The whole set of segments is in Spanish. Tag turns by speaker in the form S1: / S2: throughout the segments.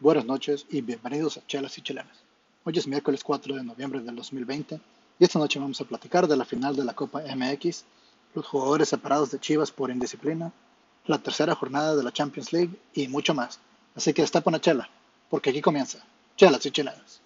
S1: buenas noches y bienvenidos a Chelas y Chelanas. Hoy es miércoles 4 de noviembre del 2020 y esta noche vamos a platicar de la final de la Copa MX, los jugadores separados de Chivas por indisciplina, la tercera jornada de la Champions League y mucho más. Así que destapa una chela, porque aquí comienza Chelas y Chelanas.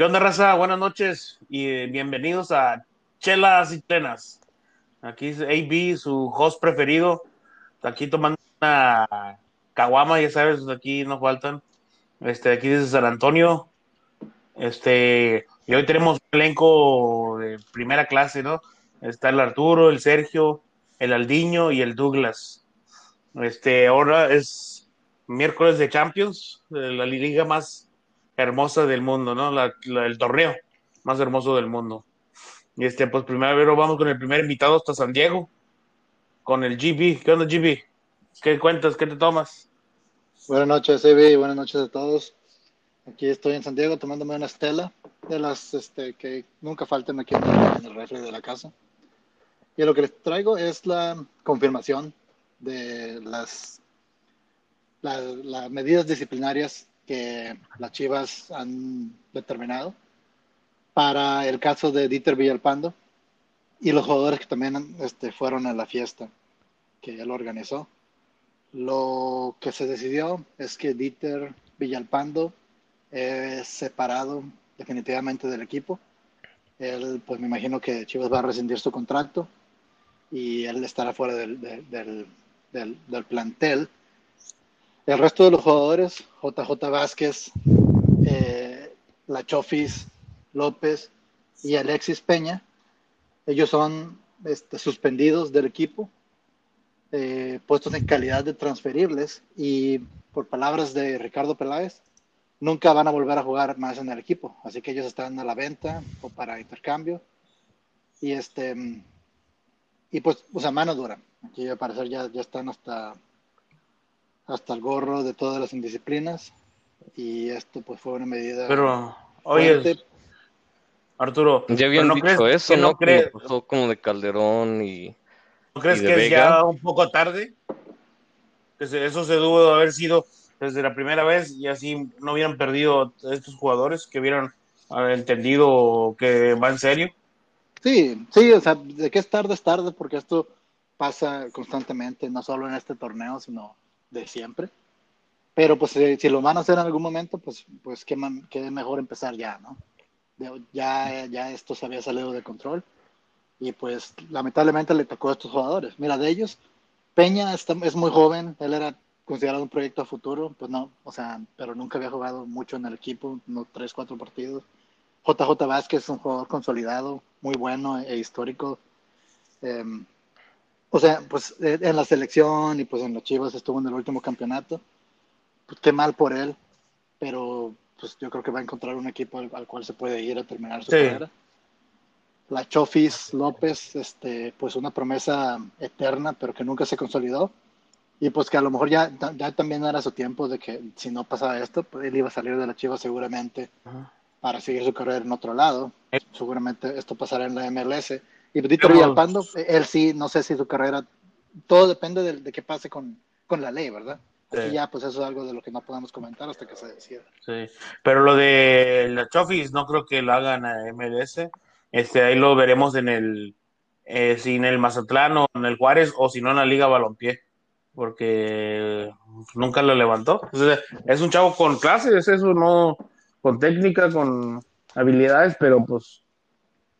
S2: ¿Qué onda, raza? Buenas noches y eh, bienvenidos a Chelas y Plenas. Aquí es AB, su host preferido. Aquí tomando una caguama, ya sabes, aquí nos faltan. Este, aquí desde San Antonio. Este, y hoy tenemos un elenco de primera clase, ¿no? Está el Arturo, el Sergio, el Aldiño y el Douglas. Este, ahora es miércoles de Champions, de la liga más hermosa del mundo, ¿no? El torneo más hermoso del mundo. Y este, pues primero vamos con el primer invitado hasta San Diego, con el GB. ¿Qué onda, GB? ¿Qué cuentas? ¿Qué te tomas?
S1: Buenas noches, Evi, buenas noches a todos. Aquí estoy en San Diego tomándome una estela de las este, que nunca faltan aquí en el, en refri de la casa. Y lo que les traigo es la confirmación de las, la- las medidas disciplinarias que las Chivas han determinado para el caso de Dieter Villalpando y los jugadores que también este, fueron a la fiesta que él organizó. Lo que se decidió es que Dieter Villalpando es separado definitivamente del equipo. Él, pues me imagino que Chivas va a rescindir su contrato y él estará fuera del, del, del, del- plantel. El resto de los jugadores, JJ Vázquez, eh, López y Alexis Peña, ellos son este, suspendidos del equipo eh, puestos en calidad de transferibles y por palabras de Ricardo Peláez, nunca van a volver a jugar más en el equipo. Así que ellos están a la venta o para intercambio. Y este y pues, o sea, mano dura. Aquí al parecer ya, ya están hasta, hasta el gorro de todas las indisciplinas. Y esto pues fue una medida
S2: Pero, oye,
S1: fuerte.
S2: Arturo,
S3: Ya
S2: ¿pero
S3: habían
S2: no
S3: dicho
S2: crees
S3: eso,
S2: que
S3: ¿no?
S2: no crees,
S3: Como pasó como de Calderón y...
S2: ¿no crees
S3: y de
S2: que es
S3: Vega?
S2: ya un poco tarde? Eso se de haber sido desde la primera vez y así no hubieran perdido estos jugadores que hubieran ah, entendido que va en serio.
S1: Sí, sí, o sea, de que es tarde es tarde porque esto pasa constantemente, no solo en este torneo, sino de siempre. Pero pues eh, si lo van a hacer en algún momento, pues, pues qué, qué mejor empezar ya, ¿no? Ya, ya esto se había salido de control y pues lamentablemente le tocó a estos jugadores. Mira, de ellos, Peña está- es muy joven, él era considerado un proyecto a futuro, pues no, o sea, pero nunca había jugado mucho en el equipo, no tres, cuatro partidos. JJ Vázquez es un jugador consolidado, muy bueno e histórico. Eh, o sea, pues eh, en la selección y pues en los Chivas estuvo en el último campeonato. Pues qué mal por él, pero pues yo creo que va a encontrar un equipo al, al cual se puede ir a terminar su
S2: Sí.
S1: carrera. La Chofis López, este, pues una promesa eterna, pero que nunca se consolidó. Y pues que a lo mejor ya, ya también era su tiempo de que si no pasaba esto, pues él iba a salir de la Chivas seguramente para seguir su carrera en otro lado. Seguramente esto pasará en la MLS. Y
S2: Pero-
S1: Villalpando, él sí, no sé si su carrera, todo depende de, de qué pase con, con la ley, ¿verdad? Así
S2: Sí.
S1: ya, pues eso es algo de lo que no podemos comentar hasta que se decida.
S2: Sí, pero lo de la Chofis no creo que lo hagan a MLS. Este, ahí lo veremos en el, eh, si en el Mazatlán o en el Juárez o si no en la Liga Balompié, porque nunca lo levantó. O sea, es un chavo con clase, es eso, no con técnica, con habilidades, pero pues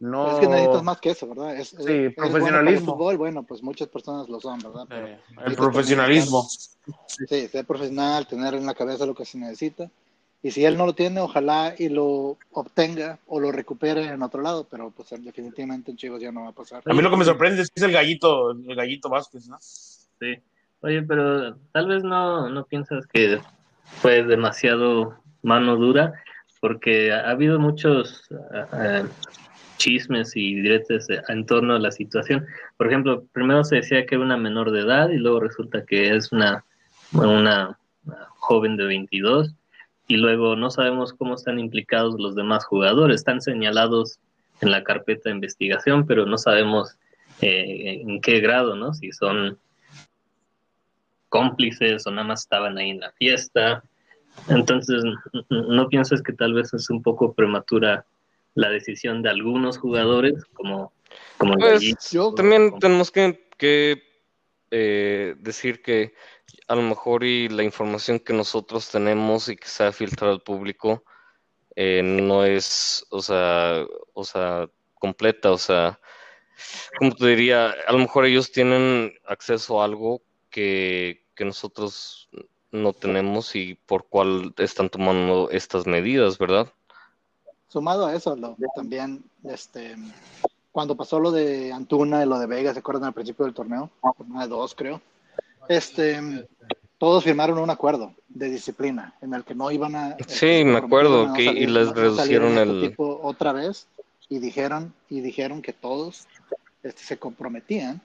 S2: no.
S1: Es que necesitas más que eso, ¿verdad? Es,
S2: Sí,
S1: es- es bueno
S2: profesionalismo.
S1: fútbol, bueno, pues muchas personas lo son, ¿verdad? Pero
S2: Eh, el profesionalismo.
S1: Sí, ser profesional, tener en la cabeza lo que se necesita. Y si él no lo tiene, ojalá y lo obtenga o lo recupere en otro lado, pero pues definitivamente en Chivas ya no va a pasar.
S2: A mí lo que me sorprende es que es el gallito, el gallito Vázquez, ¿no?
S4: Sí. Oye, pero tal vez no, no piensas que fue demasiado mano dura, porque ha, ha habido muchos chismes y diretes en torno a la situación. Por ejemplo, primero se decía que era una menor de edad y luego resulta que es una una joven de 22 y luego no sabemos cómo están implicados los demás jugadores. Están señalados en la carpeta de investigación, pero no sabemos eh, en qué grado, ¿no? Si son cómplices o nada más estaban ahí en la fiesta. Entonces, ¿no piensas que tal vez es un poco prematura la decisión de algunos jugadores como, allí?
S3: Pues también tenemos que, que, eh, decir que a lo mejor y la información que nosotros tenemos y que se ha filtrado al público eh, no es, o sea, o sea, completa, o sea, como te diría, a lo mejor ellos tienen acceso a algo que, que nosotros no tenemos y por cuál están tomando estas medidas, ¿verdad?
S1: Sumado a eso, lo, también, este, cuando pasó lo de Antuna y lo de Vega, ¿se acuerdan al principio del torneo? Jornada dos, creo. Este, todos firmaron un acuerdo de disciplina en el que no iban a.
S3: Sí,
S1: este,
S3: me acuerdo
S1: no
S3: que
S1: salir-
S3: y les
S1: no
S3: reducieron
S1: este
S3: el
S1: tipo otra vez y dijeron y dijeron que todos este, se comprometían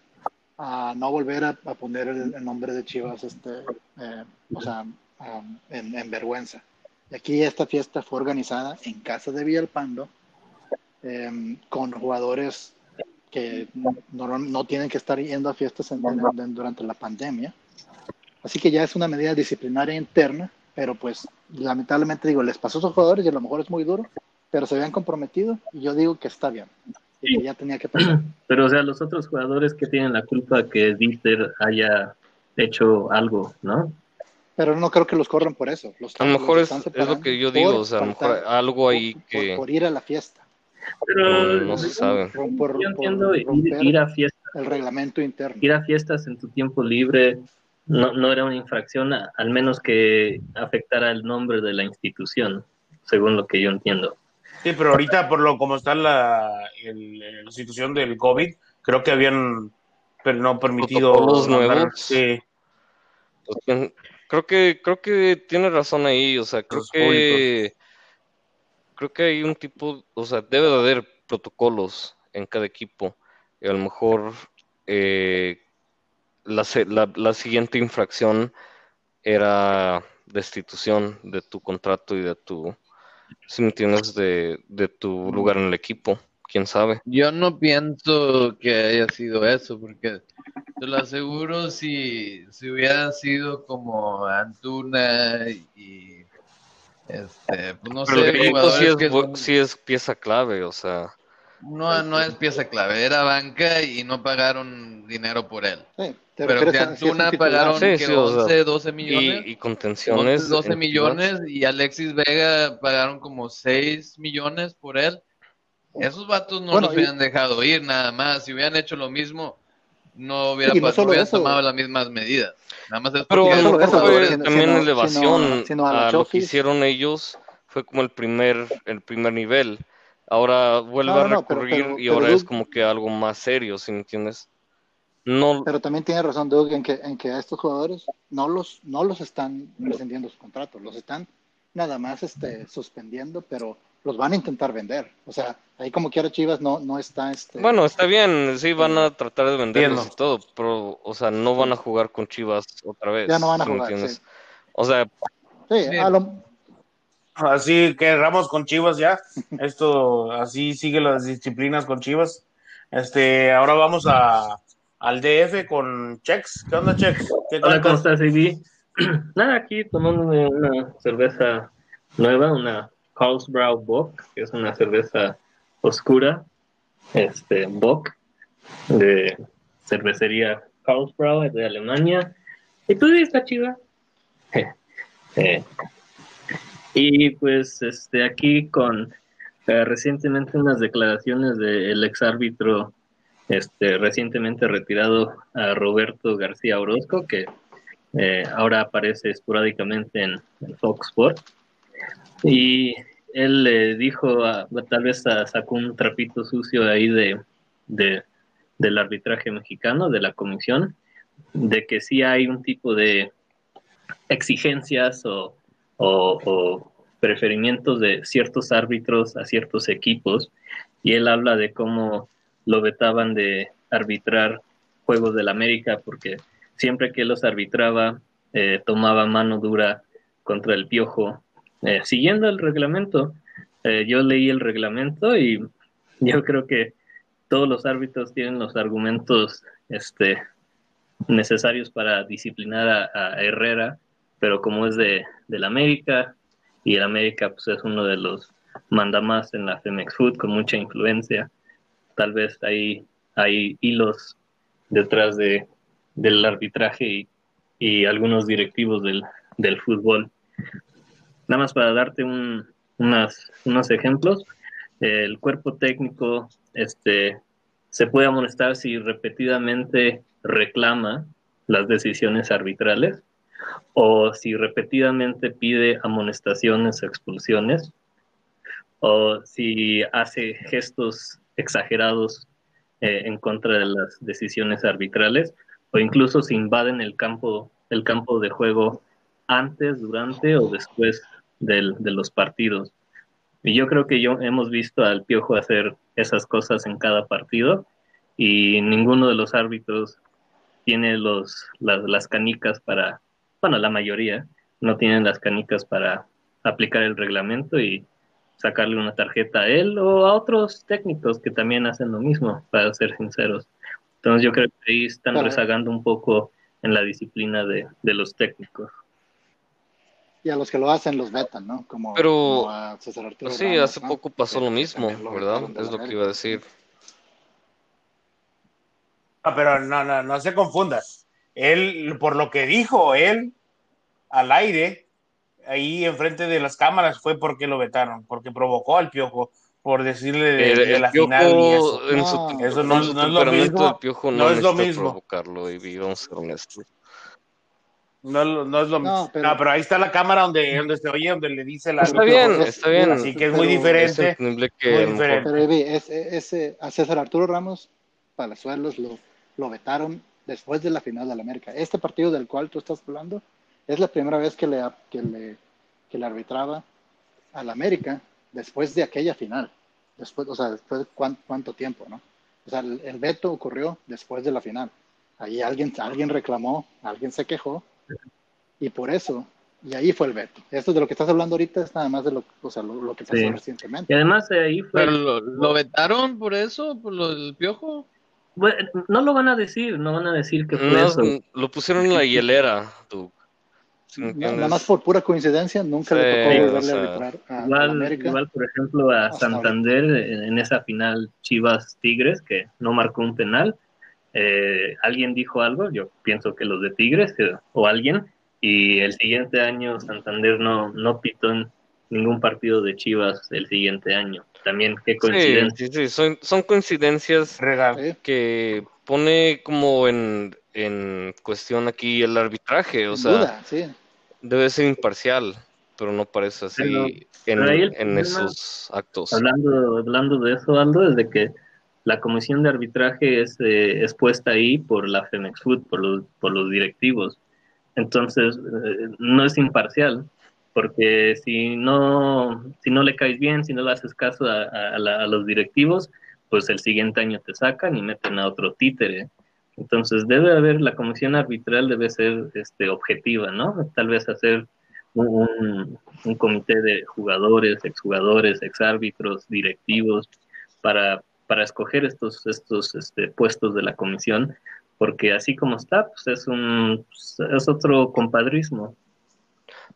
S1: a no volver a, a poner el, el nombre de Chivas, este, eh, o sea, um, en, en vergüenza. Y aquí esta fiesta fue organizada en casa de Villalpando em, con jugadores que no, no- tienen que estar yendo a fiestas durante la pandemia. Así que ya es una medida disciplinaria interna, pero pues lamentablemente digo, les pasó a esos jugadores y a lo mejor es muy duro, pero se habían comprometido y yo digo que está bien y ya tenía que.
S4: Pero, o sea, los otros jugadores que tienen la culpa que Dieter haya hecho algo, ¿no?
S1: Pero no creo que los corran por eso. Los
S3: A lo mejor es, es lo que yo digo, o sea, a lo mejor algo ahí
S1: por-
S3: que
S1: por ir a la fiesta,
S4: Pero
S3: no, no se sabe.
S1: por, por-
S4: yo entiendo ir, a fiestas,
S1: el reglamento interno.
S4: ir a fiestas en tu tiempo libre no, no era una infracción, a- al menos que afectara el nombre de la institución, según lo que yo entiendo.
S2: Sí, pero ahorita, por lo como está la, el- la situación del COVID, creo que habían pero no permitido.
S3: Protocolos
S2: mandar-
S3: nuevos.
S2: Sí,
S3: Pues, creo que creo que tiene razón ahí, o sea, creo
S2: Los
S3: que creo que hay un tipo, o sea, debe de haber protocolos en cada equipo. Y a lo mejor eh, la, la, la siguiente infracción era destitución de tu contrato y de tu, si me entiendes, de, de tu lugar en el equipo, quién sabe.
S5: Yo no pienso que haya sido eso, porque te lo aseguro si, si hubiera sido como Antuna y este, pues no
S3: Pero el
S5: sé,
S3: equipo sí es,
S5: que
S3: bu-
S5: son-
S3: sí es pieza clave, o sea,
S5: no, no es pieza clave, era banca y no pagaron dinero por él.
S1: Sí,
S5: Pero
S1: si un
S5: Antuna pagaron
S3: Sí,
S5: que
S3: sí, o sea,
S5: 11, 12 millones.
S3: y, y contenciones.
S5: 11, 12
S3: en
S5: millones y Alexis Vega pagaron como 6 millones por él. Esos vatos no
S1: Bueno,
S5: los
S1: y-
S5: hubieran dejado ir nada más. Si hubieran hecho lo mismo, no, hubiera,
S1: Y no
S5: pa- no
S1: solo
S5: hubieran
S1: eso.
S5: tomado las mismas medidas. Nada más es
S3: Pero mejor
S1: eso,
S3: fue
S1: sino-
S3: también
S1: sino-
S3: elevación
S1: sino- sino a
S3: lo que hicieron ellos, fue como el primer, el primer nivel. Ahora vuelve
S1: No,
S3: a
S1: no, no, pero-
S3: recurrir
S1: pero-
S3: y ahora es como que algo más serio, ¿sí me entiendes? No,
S1: Pero también tiene razón Doug en que, en que a estos jugadores no los, no los están rescindiendo su contrato, los están nada más este, suspendiendo, pero los van a intentar vender. O sea, ahí como quiera Chivas no, no está... Este,
S3: bueno, está bien, sí van a tratar de venderlos y todo, pero, o sea, no van a jugar con Chivas otra vez.
S1: Ya no van a
S3: ¿sí me
S1: jugar, sí.
S3: O sea,
S1: sí,
S5: Sí.
S1: a lo-
S2: así que Ramos con Chivas ya. Esto, así sigue las disciplinas con Chivas. Este, ahora vamos a, al DF con Chex. ¿Qué onda, Chex? ¿Qué
S4: Hola, ¿cómo estás? Nada, aquí tomándome una cerveza nueva, una Hausbrau Bock, que es una cerveza oscura, este, Bock, de cervecería Hausbrau, es de Alemania. Y pues está chida. Eh, y pues este, aquí con eh, recientemente unas declaraciones del exárbitro este, recientemente retirado a Roberto García Orozco, que eh, ahora aparece esporádicamente en, en Fox Sports. Y él le dijo, a- tal vez a- sacó un trapito sucio ahí de, de- del arbitraje mexicano, de la comisión, de que sí hay un tipo de exigencias o preferimientos de ciertos árbitros a ciertos equipos. Y él habla de cómo lo vetaban de arbitrar Juegos del América porque siempre que los arbitraba eh, tomaba mano dura contra el piojo, eh, siguiendo el reglamento. Eh, yo leí el reglamento y yo creo que todos los árbitros tienen los argumentos este, necesarios para disciplinar a, Herrera, pero como es de, del América, y el América pues, es uno de los mandamás en la Femex Food con mucha influencia, tal vez hay, hay hilos detrás de, del arbitraje y, y algunos directivos del, del fútbol. Nada más para darte un, unas, unos ejemplos, el cuerpo técnico este, se puede amonestar si repetidamente reclama las decisiones arbitrales o si repetidamente pide amonestaciones o expulsiones o si hace gestos exagerados eh, en contra de las decisiones arbitrales o incluso si invaden el campo el campo de juego antes, durante o después del, de los partidos. Y yo creo que yo hemos visto al Piojo hacer esas cosas en cada partido y ninguno de los árbitros tiene los, las, las canicas para, bueno, la mayoría no tienen las canicas para aplicar el reglamento y sacarle una tarjeta a él o a otros técnicos que también hacen lo mismo, para ser sinceros. Entonces yo creo que ahí están rezagando un poco en la disciplina de, de los técnicos.
S1: Y a los que lo hacen los vetan, ¿no? Como,
S3: Pero-
S1: como a César Arturo
S3: Sí,
S1: Ramos,
S3: hace
S1: ¿no?
S3: poco pasó lo mismo,
S1: lo
S3: ¿verdad? Es lo que iba a decir.
S2: Ah, pero no, no, no se confunda. Él, por lo que dijo él al aire, ahí enfrente de las cámaras, fue porque lo vetaron, porque provocó al piojo por decirle de,
S3: El,
S2: de
S3: el
S2: la final y eso.
S3: piojo, en su,
S1: No,
S2: eso no
S3: en
S2: es-
S3: su
S2: no es lo mismo,
S3: el piojo
S2: no
S3: no,
S2: es lo mismo.
S3: provocarlo, y vamos a ser honestos.
S2: No, es lo- no es lo
S1: No,
S2: mismo.
S1: pero-
S2: No, pero ahí está la cámara donde, donde se oye, donde le dice la.
S3: Está bien,
S1: es-
S3: está bien.
S2: Así que es muy
S3: Es
S2: diferente. Muy diferente.
S1: Pero Evi, es, ese, a César Arturo Ramos Palazuelos lo, lo vetaron después de la final de la América. Este partido del cual tú estás hablando es la primera vez que le, que le, que le arbitraba al América después de aquella final. Después, o sea, después de cuán- cuánto tiempo, ¿no? O sea, el, el veto ocurrió después de la final. Ahí alguien, alguien reclamó, alguien se quejó y por eso, y ahí fue el veto. Esto de lo que estás hablando ahorita es nada más de lo, o sea, lo, lo que pasó
S4: Sí.
S1: recientemente.
S4: Y además eh, ahí fue...
S5: Pero lo, lo vetaron por eso, por lo del piojo.
S4: Bueno, no lo van a decir, no van a decir que fue
S3: No,
S4: eso.
S3: lo pusieron en la hielera, tú.
S1: Nada más por pura coincidencia, nunca le tocó
S3: o
S1: volverle
S3: sea,
S1: a arbitrar a, a
S4: Igual,
S1: América.
S4: igual, por ejemplo, a
S1: Hasta
S4: Santander en, en esa final Chivas Tigres, que no marcó un penal. Eh, alguien dijo algo, yo pienso que los de Tigres eh, o alguien, y el siguiente año Santander no, no pitó en ningún partido de Chivas el siguiente año. También, qué coincidencia.
S3: sí, sí, son, son coincidencias
S2: Regal.
S3: Que pone como en, en cuestión aquí el arbitraje, o sea,
S1: duda, sí.
S3: debe ser imparcial, pero no parece así
S4: Pero-
S3: en,
S4: pero
S3: en
S4: problema-
S3: esos actos.
S4: Hablando, hablando de eso, Aldo, es de que la comisión de arbitraje es, eh, es puesta ahí por la Femex Food, por los, por los directivos. Entonces, eh, no es imparcial, porque si no, si no le caes bien, si no le haces caso a, a- los directivos, pues el siguiente año te sacan y meten a otro títere. Entonces, debe haber, la comisión arbitral debe ser este, objetiva, ¿no? Tal vez hacer un- un comité de jugadores, exjugadores, exárbitros, directivos, para, para escoger estos, estos este, puestos de la comisión, porque así como está, pues es un es otro compadrismo.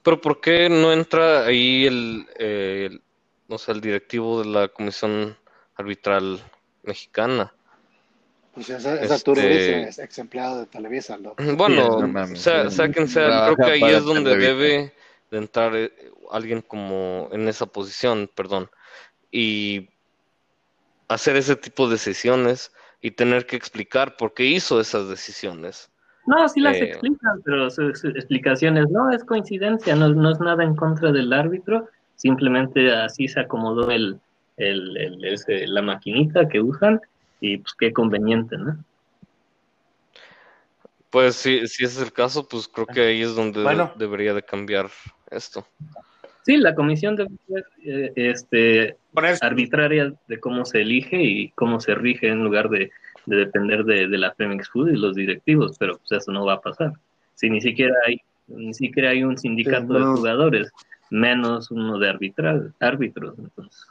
S3: Pero ¿por qué no entra ahí el, eh, el- no sé, el directivo de la Comisión Arbitral Mexicana?
S1: Pues es, es Arturo
S3: Este-
S1: es ex empleado de Televisa.
S3: Bueno,
S5: no
S3: sea,
S5: sí.
S3: sea quien sea,
S5: Trabaja
S3: creo que ahí es donde
S5: Televisa.
S3: debe de entrar eh, alguien como en esa posición, perdón, y hacer ese tipo de decisiones y tener que explicar por qué hizo esas decisiones.
S4: No, sí las
S3: Eh.
S4: explican, pero sus explicaciones no es coincidencia, no, no es nada en contra del árbitro, simplemente así se acomodó el, el, el- ese- la maquinita que usan y pues qué conveniente, ¿no?
S3: Pues si, si ese es el caso, pues creo que ahí es donde
S2: Bueno.
S3: debería de cambiar esto.
S4: Sí, la comisión debe ser eh, este, arbitraria de cómo se elige y cómo se rige en lugar de, de depender de, de la Femex Food y los directivos, pero pues eso no va a pasar. Si ni siquiera hay Ni siquiera hay un sindicato
S2: Sí,
S4: de
S2: no.
S4: jugadores, menos uno de arbitral, árbitros. Entonces,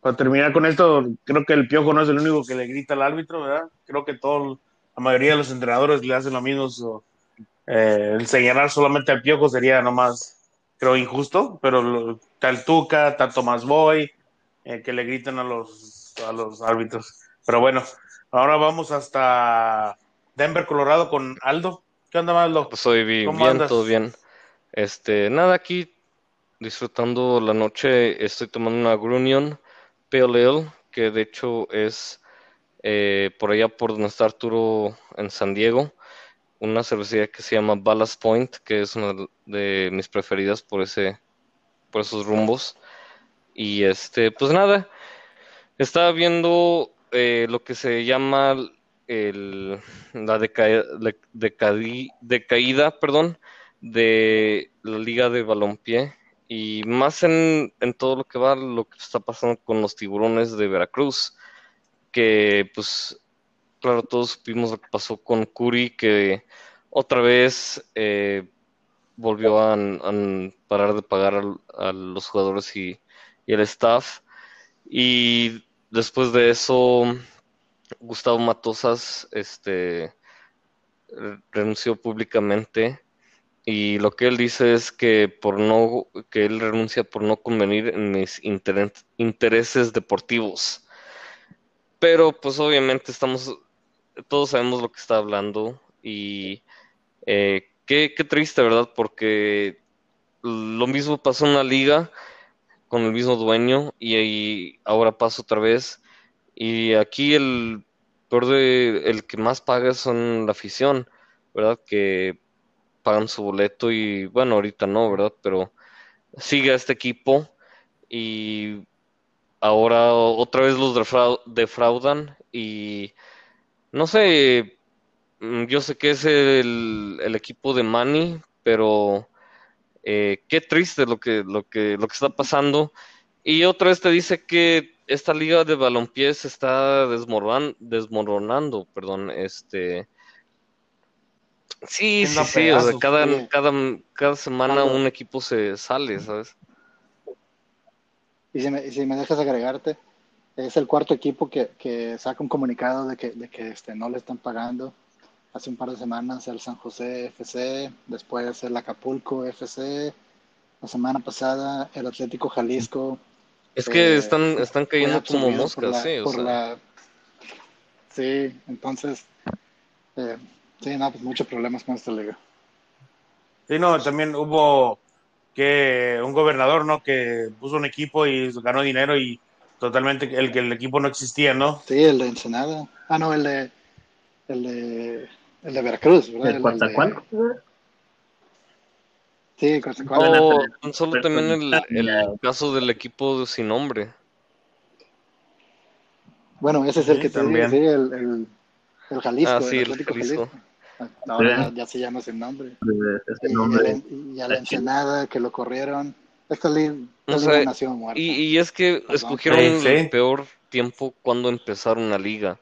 S2: Para terminar con esto, creo que el piojo no es el único que le grita al árbitro, ¿verdad? Creo que todo, la mayoría de los entrenadores le hacen lo mismo. Eh, señalar solamente al piojo sería nomás, creo, injusto, pero lo- tal Tuca, tal Tomás Boy, eh, que le gritan a los, a los árbitros. Pero bueno, ahora vamos hasta Denver, Colorado con Aldo. ¿Qué onda, Aldo?
S3: Pues vi
S2: ¿Cómo
S3: bien,
S2: andas?
S3: todo bien. Este, nada, aquí disfrutando la noche, estoy tomando una Grunion Pale Ale, que de hecho es eh, por allá por donde está Arturo en San Diego, una cervecería que se llama Ballast Point, que es una de mis preferidas por ese, por esos rumbos. Y este, pues nada, estaba viendo eh, lo que se llama el, la deca- decaída, perdón, de la Liga de Balompié y más en, en todo lo que va lo que está pasando con los tiburones de Veracruz, que pues claro, todos supimos lo que pasó con Curi, que otra vez eh, volvió a, parar de pagar a, los jugadores y, y el staff. Y después de eso, Gustavo Matosas este, re- renunció públicamente. Y lo que él dice es que por no, que él renuncia por no convenir en mis intereses deportivos. Pero pues obviamente estamos, todos sabemos lo que está hablando y eh, qué, qué triste, ¿verdad? Porque lo mismo pasó en la liga con el mismo dueño y, ahí ahora pasa otra vez. Y aquí el peor de, el que más paga son la afición, ¿verdad? Que pagan su boleto y bueno, ahorita no, ¿verdad? Pero sigue a este equipo y ahora otra vez los defrau- defraudan y no sé, mm, yo sé que es el, el equipo de Manny, pero eh, qué triste lo que, lo que, lo que está pasando. Y otra vez te dice que esta liga de balompié se está desmoron- desmoronando, perdón, este... Sí, sí, sí, o sea, cada, cada, cada semana un equipo se sale, ¿sabes?
S1: Y si me, y si me dejas agregarte, es el cuarto equipo que, que saca un comunicado de que, de que este, no le están pagando. Hace un par de semanas el San José FC, después el Acapulco FC, la semana pasada el Atlético Jalisco.
S3: Es que
S1: eh,
S3: están, están cayendo como moscas,
S1: por la-
S3: sí, o
S1: por
S3: sea.
S1: la- Sí, entonces, eh, sí, no, pues muchos problemas con esta liga.
S2: Sí, no, también hubo que un gobernador, ¿no? Que puso un equipo y ganó dinero y totalmente el que el equipo no existía, ¿no?
S1: Sí, el de Ensenada. Ah, no, el de, el de, el de Veracruz, ¿verdad?
S4: ¿el
S1: de-
S4: Coatzacoalcos?
S1: Sí, Coatzacoalcos.
S3: O
S4: Bueno,
S3: tan solo también el, el caso del equipo sin nombre.
S1: Bueno, ese es el
S2: Sí,
S1: que te
S2: también.
S1: digo, sí, el, el, el Jalisco,
S3: Ah, sí,
S1: el
S3: el Jalisco.
S1: Ahora
S4: Sí.
S1: ya, ya se llama sin nombre.
S4: Ese
S1: Y,
S4: nombre.
S1: el- y a la Ensenada que lo corrieron. Esta liga, esta
S3: No
S1: liga
S3: sé,
S1: nació muerta.
S3: Y, y es que
S1: Perdón.
S3: escogieron
S2: Sí, sí.
S3: el peor tiempo cuando empezar una liga.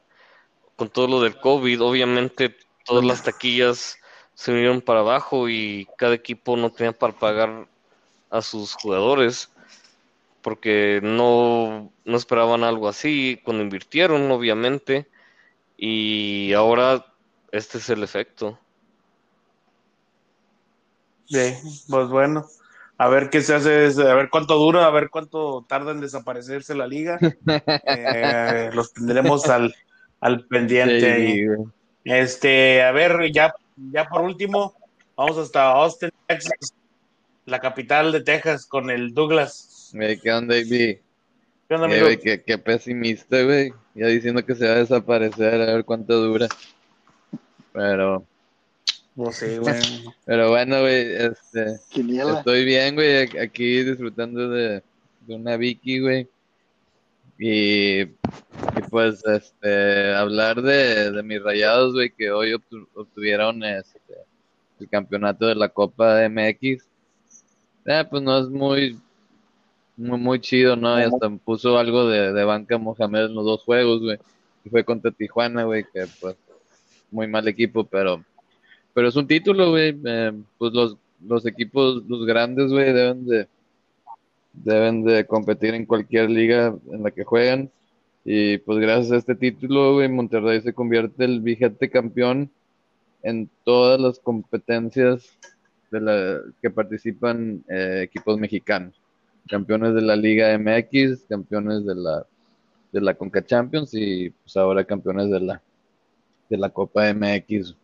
S3: Con todo lo del COVID, obviamente todas las taquillas se vinieron para abajo y cada equipo no tenía para pagar a sus jugadores porque no, no esperaban algo así cuando invirtieron, obviamente. Y ahora este es el efecto.
S2: Sí, pues bueno, a ver qué se hace, a ver cuánto dura, a ver cuánto tarda en desaparecerse la liga. Eh, los tendremos al, al pendiente.
S5: Sí.
S2: Este, a ver, ya, ya por último, vamos hasta Austin, Texas, la capital de Texas, con el Douglas.
S5: ¿Qué onda, Ivy?
S2: ¿Qué onda,
S5: Eh,
S2: amigo?
S5: qué, qué pesimista, güey. Ya diciendo que se va a desaparecer, a ver cuánto dura. Pero,
S2: Pues sí, güey.
S5: pero bueno, güey, este, estoy bien, güey, aquí disfrutando de, de una Vicky, güey. Y, y pues, este, hablar de, de mis rayados, güey, que hoy obtu- obtuvieron este, el campeonato de la Copa MX. Eh, pues no es muy, muy, muy chido, ¿no? Y hasta puso algo de, de banca Mohamed en los dos juegos, güey. Y fue contra Tijuana, güey, que pues muy mal equipo, pero pero es un título, güey. eh, pues los, los equipos, los grandes, güey, deben de, deben de competir en cualquier liga en la que juegan. Y pues gracias a este título, güey, Monterrey se convierte el vigente campeón en todas las competencias de la que participan eh, equipos mexicanos. Campeones de la Liga MX, campeones de la de la Conca Champions y pues ahora campeones de la de la Copa MX.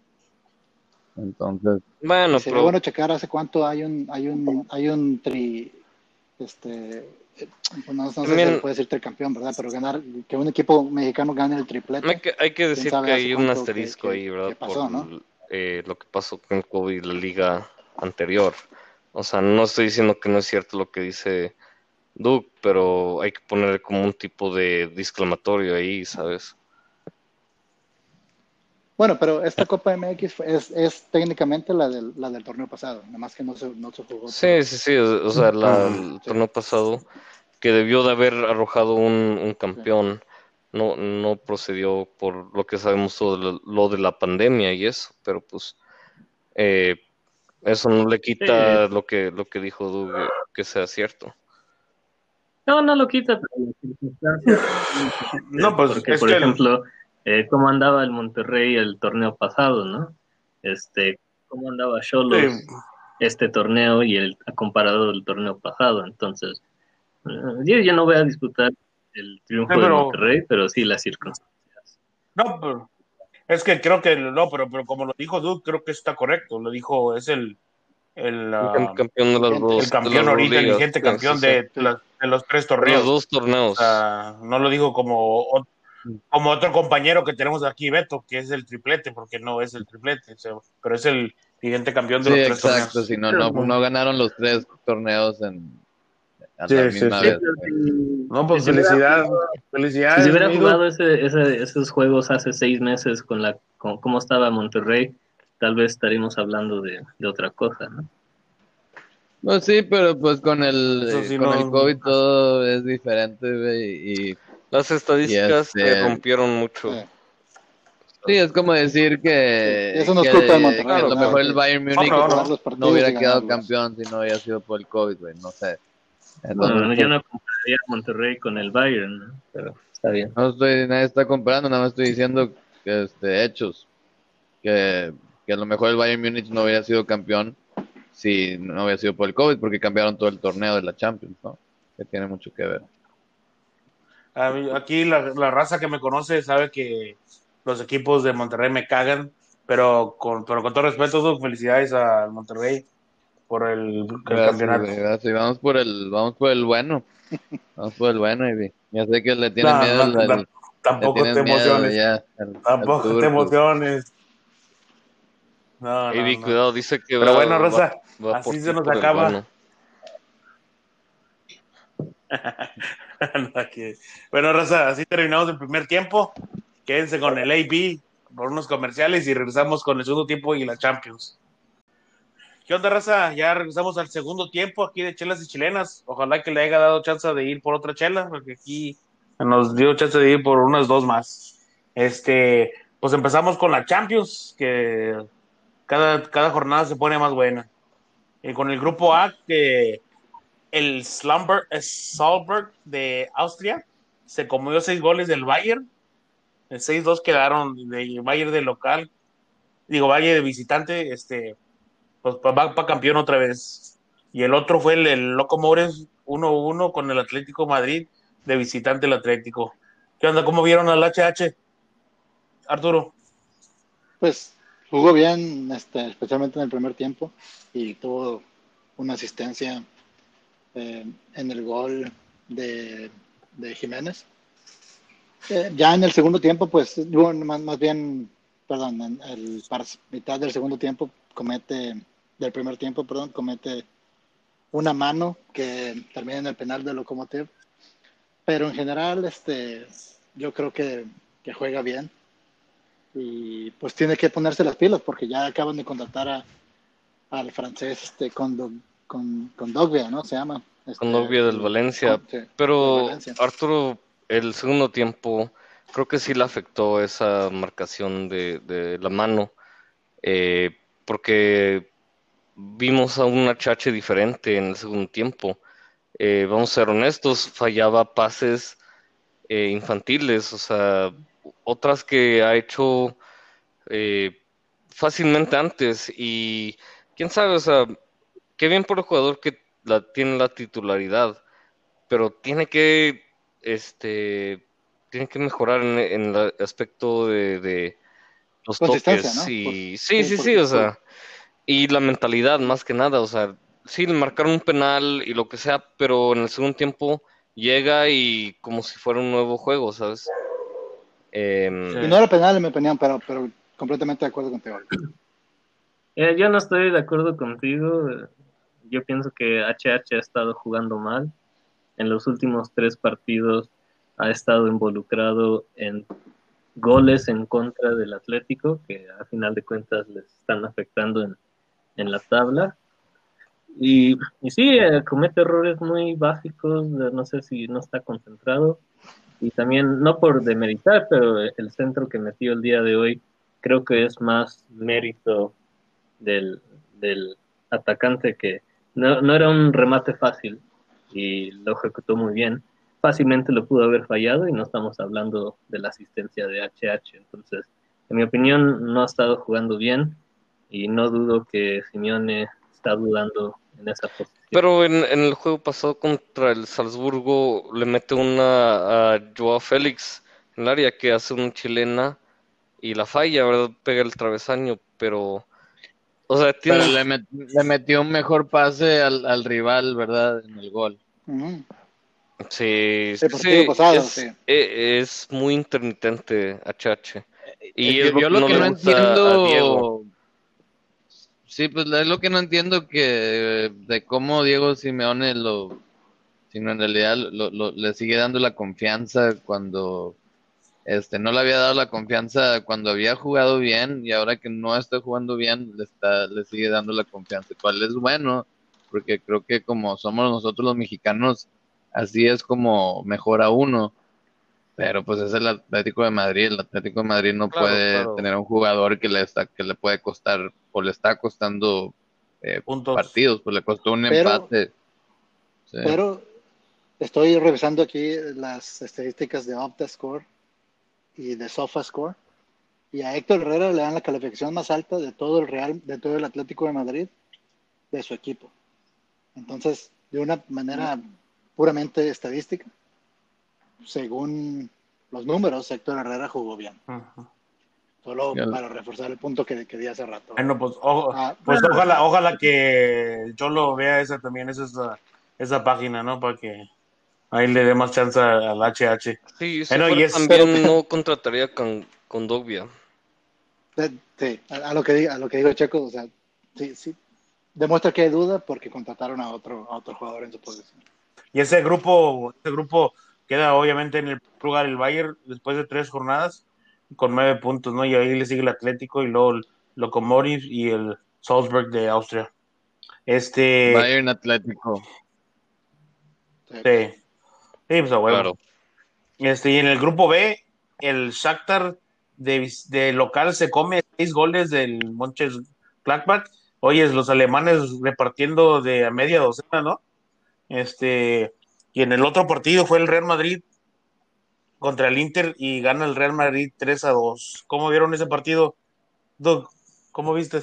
S5: Entonces,
S3: Bueno,
S1: Sería
S3: pero
S1: bueno checar hace cuánto hay un, hay un, hay un tri, este, pues no, no sé si
S3: También-
S1: se puede decir tricampeón, ¿verdad? Pero ganar, que un equipo mexicano gane el triplete.
S3: hay que, hay que decir que hay un asterisco
S1: que-
S3: ahí, ¿verdad?
S1: que pasó,
S3: Por
S1: ¿no?
S3: eh, lo que pasó con el COVID y la liga anterior. O sea, no estoy diciendo que no es cierto lo que dice Duke, pero hay que ponerle como un tipo de disclamatorio ahí, ¿sabes?
S1: Bueno, pero esta Copa MX fue- es, es técnicamente la del, la del torneo pasado, nada más que no se, no se jugó.
S3: Sí, sí, sí, o sea, la- el
S1: sí.
S3: torneo pasado, que debió de haber arrojado un, un campeón, no, no procedió por lo que sabemos todo lo, lo de la pandemia y eso, pero pues eh, eso no le quita lo que, lo que dijo Doug, que sea cierto.
S4: No, no lo quita, pero las circunstancias.
S2: No, pues,
S4: porque
S2: es
S4: por
S2: que el-
S4: ejemplo, eh, cómo andaba el Monterrey el torneo pasado, ¿no? Este, cómo andaba Cholos
S2: Sí.
S4: este torneo y el comparado del torneo pasado. Entonces, eh, yo, yo no voy a disputar el triunfo
S2: Sí,
S4: de
S2: pero-
S4: Monterrey, pero sí las circunstancias.
S2: No, pero es que creo que no, pero, pero como lo dijo Duke, creo que está correcto. Lo dijo, es el, el, ah,
S3: El campeón de las dos.
S2: el
S3: de
S2: campeón ahorita, el vigente
S3: sí,
S2: campeón
S3: sí,
S2: de,
S3: sí.
S2: las- de los tres
S3: De los
S2: torneos.
S3: dos torneos.
S2: Sea, no lo dijo como, como otro compañero que tenemos aquí, Beto, que es el triplete, porque no es el triplete, o sea, pero es el vigente campeón de
S5: sí,
S2: los tres
S5: exacto,
S2: torneos.
S5: si no, no, no ganaron los tres torneos en a
S2: Sí,
S5: la
S2: sí,
S5: misma
S2: sí.
S5: vez.
S2: No, pues
S4: Si hubiera
S2: felicidades.
S4: Si hubiera
S2: amigo.
S4: jugado ese, ese- esos juegos hace seis meses con la con cómo estaba Monterrey, tal vez estaríamos hablando de, de otra cosa, ¿no?
S5: Pues sí, pero pues con el,
S2: sí,
S5: con
S2: no-
S5: el COVID todo es diferente, y
S3: Las estadísticas
S5: Y este-
S3: se rompieron mucho.
S1: Sí.
S5: sí, es como decir que,
S1: Sí, eso no es
S5: que-
S1: culpa de Monterrey,
S5: que a lo
S1: ¿no?
S5: mejor el. Bayern Múnich
S2: No, no,
S1: partidos
S5: no hubiera quedado campeón si no hubiera sido por el COVID, güey, no sé.
S4: No,
S5: Entonces,
S4: yo no compararía a Monterrey con el Bayern, ¿no? pero está bien.
S5: No estoy, nadie está comparando, nada más estoy diciendo que este, hechos. Que, que a lo mejor el Bayern Múnich no hubiera sido campeón si no hubiera sido por el COVID, porque cambiaron todo el torneo de la Champions, ¿no? Que tiene mucho que ver.
S2: Mí- Aquí la, la raza que me conoce sabe que los equipos de Monterrey me cagan, pero con, pero con todo respeto, Doug, felicidades al Monterrey por el, el
S5: Gracias,
S2: campeonato.
S5: gracias. Vamos por el, vamos por el bueno. Vamos por el bueno, Ivy. Ya sé que le tienen
S2: No,
S5: miedo
S2: no,
S5: al-
S2: Tampoco te
S5: miedo
S2: emociones.
S5: ya al- al
S2: Tampoco te emociones. No, no,
S3: Ivy,
S2: no.
S3: cuidado, dice que
S2: Pero
S3: va-
S2: bueno,
S3: va-
S2: Rosa,
S3: va
S2: así
S3: por
S2: se nos acaba.
S3: bueno.
S2: Raza, así terminamos el primer tiempo. Quédense con el AB por unos comerciales y regresamos con el segundo tiempo y la Champions. ¿Qué onda, Raza? Ya regresamos al segundo tiempo aquí de Chelas y Chilenas. Ojalá que le haya dado chance de ir por otra chela, porque aquí nos dio chance de ir por unas dos más. Este, pues empezamos con la Champions, que cada, cada jornada se pone más buena. Y con el grupo A, que el Slumber, Salzburg de Austria se comió seis goles del Bayern. El 6-2 quedaron de Bayern de local. Digo, Bayern de visitante, este, pues va para campeón otra vez. Y el otro fue el, el Locomores 1-1 con el Atlético Madrid de visitante el Atlético. ¿Qué onda? ¿Cómo vieron al HH? Arturo.
S1: Pues jugó bien, este, especialmente en el primer tiempo, y tuvo una asistencia eh, en el gol de, Jiménez. Eh, ya en el segundo tiempo, pues, bueno, más, bien, perdón, en el par- mitad del segundo tiempo comete, del primer tiempo, perdón, comete una mano que termina en el penal de Lokomotiv. Pero en general, este, yo creo que, juega bien y pues tiene que ponerse las pilas porque ya acaban de contratar a, al francés este con Do- con, con Dogbia, ¿no? Se llama. Este,
S3: Con Dogbia del Valencia.
S1: con- sí, del
S3: Pero
S1: Valencia.
S3: Arturo, el segundo tiempo, creo que sí le afectó esa marcación de, de la mano. Eh, porque vimos a un HH diferente en el segundo tiempo. Eh, vamos a ser honestos, fallaba pases eh, infantiles, o sea, otras que ha hecho eh, fácilmente antes. Y quién sabe, o sea, qué bien por el jugador que la, tiene la titularidad, pero tiene que, este, tiene que mejorar en, en el aspecto de, de los toques.
S1: ¿no?
S3: Y,
S1: Por-
S3: sí,
S1: sí,
S3: sí,
S1: por-
S3: sí, o sea, y la mentalidad más que nada, o sea, sí, le marcaron un penal y lo que sea, pero en el segundo tiempo llega y como si fuera un nuevo juego, ¿sabes? Em,
S2: Sí.
S1: Y no era penal, en mi opinión, pero, pero completamente de acuerdo contigo.
S4: Eh, yo no estoy de acuerdo contigo. Eh, Yo pienso que HH ha estado jugando mal. En los últimos tres partidos ha estado involucrado en goles en contra del Atlético, que a final de cuentas les están afectando en, en la tabla. Y, y sí, eh, comete errores muy básicos, de- no sé si no está concentrado. Y también, no por demeritar, pero el centro que metió el día de hoy creo que es más mérito del, del atacante que no, no era un remate fácil y lo ejecutó muy bien. Fácilmente lo pudo haber fallado y no estamos hablando de la asistencia de HH. Entonces, en mi opinión, no ha estado jugando bien y no dudo que Simeone está dudando en esa posición.
S3: Pero en, en el juego pasado contra el Salzburgo le mete una a Joao Félix en el área que hace una chilena y la falla, ¿verdad? Pega el travesaño, pero... O sea.
S5: Pero le, met- le metió un mejor pase al, al rival, ¿verdad? En el gol.
S3: Sí,
S1: partido pasado,
S3: es,
S1: sí.
S3: e- es muy intermitente HH. Y es
S5: yo, yo
S3: lo que no
S5: entiendo. Sí, pues es lo que no entiendo que de cómo Diego Simeone lo, sino en realidad lo, lo- le sigue dando la confianza cuando este no le había dado la confianza cuando había jugado bien y ahora que no está jugando bien le está le sigue dando la confianza, cual es bueno, porque creo que como somos nosotros los mexicanos, así es como mejora uno. Pero pues es el Atlético de Madrid, el Atlético de Madrid no
S3: Claro,
S5: puede
S3: claro.
S5: tener a un jugador que le está, que le puede costar, o le está costando eh,
S2: Puntos.
S5: partidos, pues le costó un
S1: Pero-
S5: empate. Sí.
S1: Pero estoy revisando aquí las estadísticas de OptaScore y de SofaScore. Y a Héctor Herrera le dan la calificación más alta de todo el Real, de todo el Atlético de Madrid, de su equipo. Entonces, de una manera puramente estadística, según los números, Héctor Herrera jugó bien. Solo
S5: Ya.
S1: para reforzar el punto que, que di hace rato.
S2: Bueno, pues, ojo-
S1: Ah,
S2: pues ojalá, ojalá que yo lo vea esa también, esa, esa, esa página, ¿no? Para que ahí le dé más chance al HH.
S3: Sí, si
S2: Bueno,
S3: fuera
S2: y es-
S3: también
S1: pero-
S3: no contrataría con, con Dogbia.
S1: De- Sí, a, lo que diga, a lo que digo Checo, o sea, sí, sí, demuestra que hay duda porque contrataron a otro, a otro jugador en su posición.
S2: Y ese grupo, ese grupo queda obviamente en el lugar el Bayern después de tres jornadas con nueve puntos, ¿no? Y ahí le sigue el Atlético y luego el Lokomotiv y el Salzburg de Austria. Este,
S5: Bayern Atlético.
S1: Sí.
S2: sí, sí, pues a huevo.
S3: Claro.
S2: Este, y en el grupo B, el Shakhtar de, de local se come seis goles del Monches Gladbach. Oye, los alemanes repartiendo de a media docena, ¿no? Este, y en el otro partido fue el Real Madrid contra el Inter y gana el Real Madrid 3 a 2. ¿Cómo vieron ese partido? Doug, ¿cómo viste?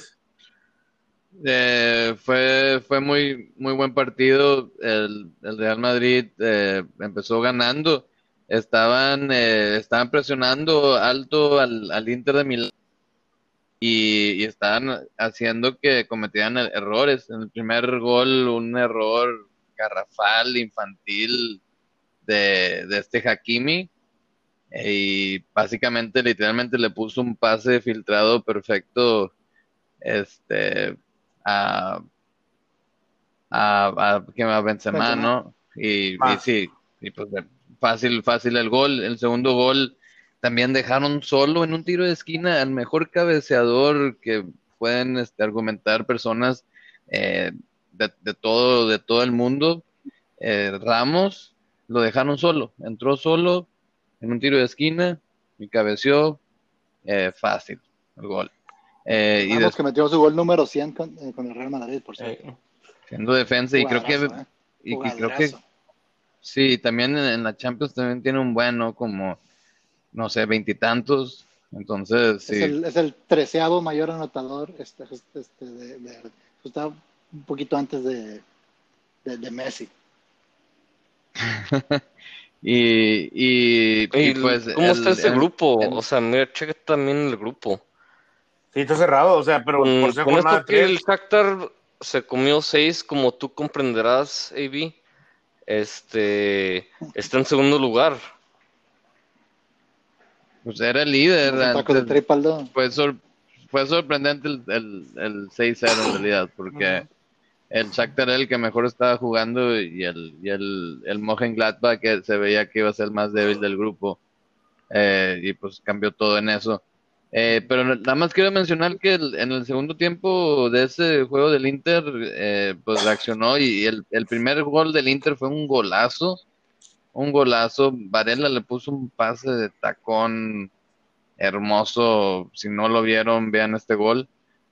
S5: Eh, fue, fue muy, muy buen partido. El, el Real Madrid eh, empezó ganando. Estaban, eh, estaban presionando alto al, al Inter de Milán y, estaban haciendo que cometieran er- errores. En el primer gol, un error garrafal, infantil de, de este Hakimi. eh, Y básicamente, literalmente le puso un pase filtrado perfecto este a a, a, que a Benzema,
S1: Benzema.
S5: ¿no? Y, y
S2: Ah.
S5: sí, y pues fácil, fácil el gol. El segundo gol también dejaron solo en un tiro de esquina al mejor cabeceador que pueden este, argumentar personas eh, de, de todo, de todo el mundo. Eh, Ramos lo dejaron solo, entró solo en un tiro de esquina y cabeció eh, fácil el gol. Eh, y
S1: Vamos
S5: des-
S1: que metió su gol número 100 con, eh, con el Real Madrid, por cierto.
S2: Eh,
S5: siendo defensa y creo que
S1: ¿eh?
S5: y, y creo que sí, también en, en la Champions también tiene un bueno como no sé, veintitantos. Entonces, sí.
S1: Es, el, es el treceavo mayor anotador este, este, de, de- está un poquito antes de, de, de Messi.
S5: Y, y, y pues
S3: ¿Cómo
S5: el-
S3: está este
S5: el-
S3: grupo?
S5: el-
S3: O sea, mira, checa también el grupo.
S2: Sí, está cerrado, o sea, pero
S3: Con,
S2: por ser
S3: con esto que el Shakhtar se comió seis, como tú comprenderás, AB, este, está en segundo lugar.
S5: pues era el líder.
S1: De
S5: antes.
S1: Tripaldo.
S5: fue, sor- fue sorprendente el, el, el 6-0 en realidad, porque el Shakhtar era el que mejor estaba jugando y el, y el, el Mönchengladbach que se veía que iba a ser el más débil del grupo. Eh, y pues cambió todo en eso. Eh, pero nada más quiero mencionar que en el segundo tiempo de ese juego del Inter, eh, pues reaccionó y el, el primer gol del Inter fue un golazo, un golazo. Varela le puso un pase de tacón hermoso. Si no lo vieron, vean este gol.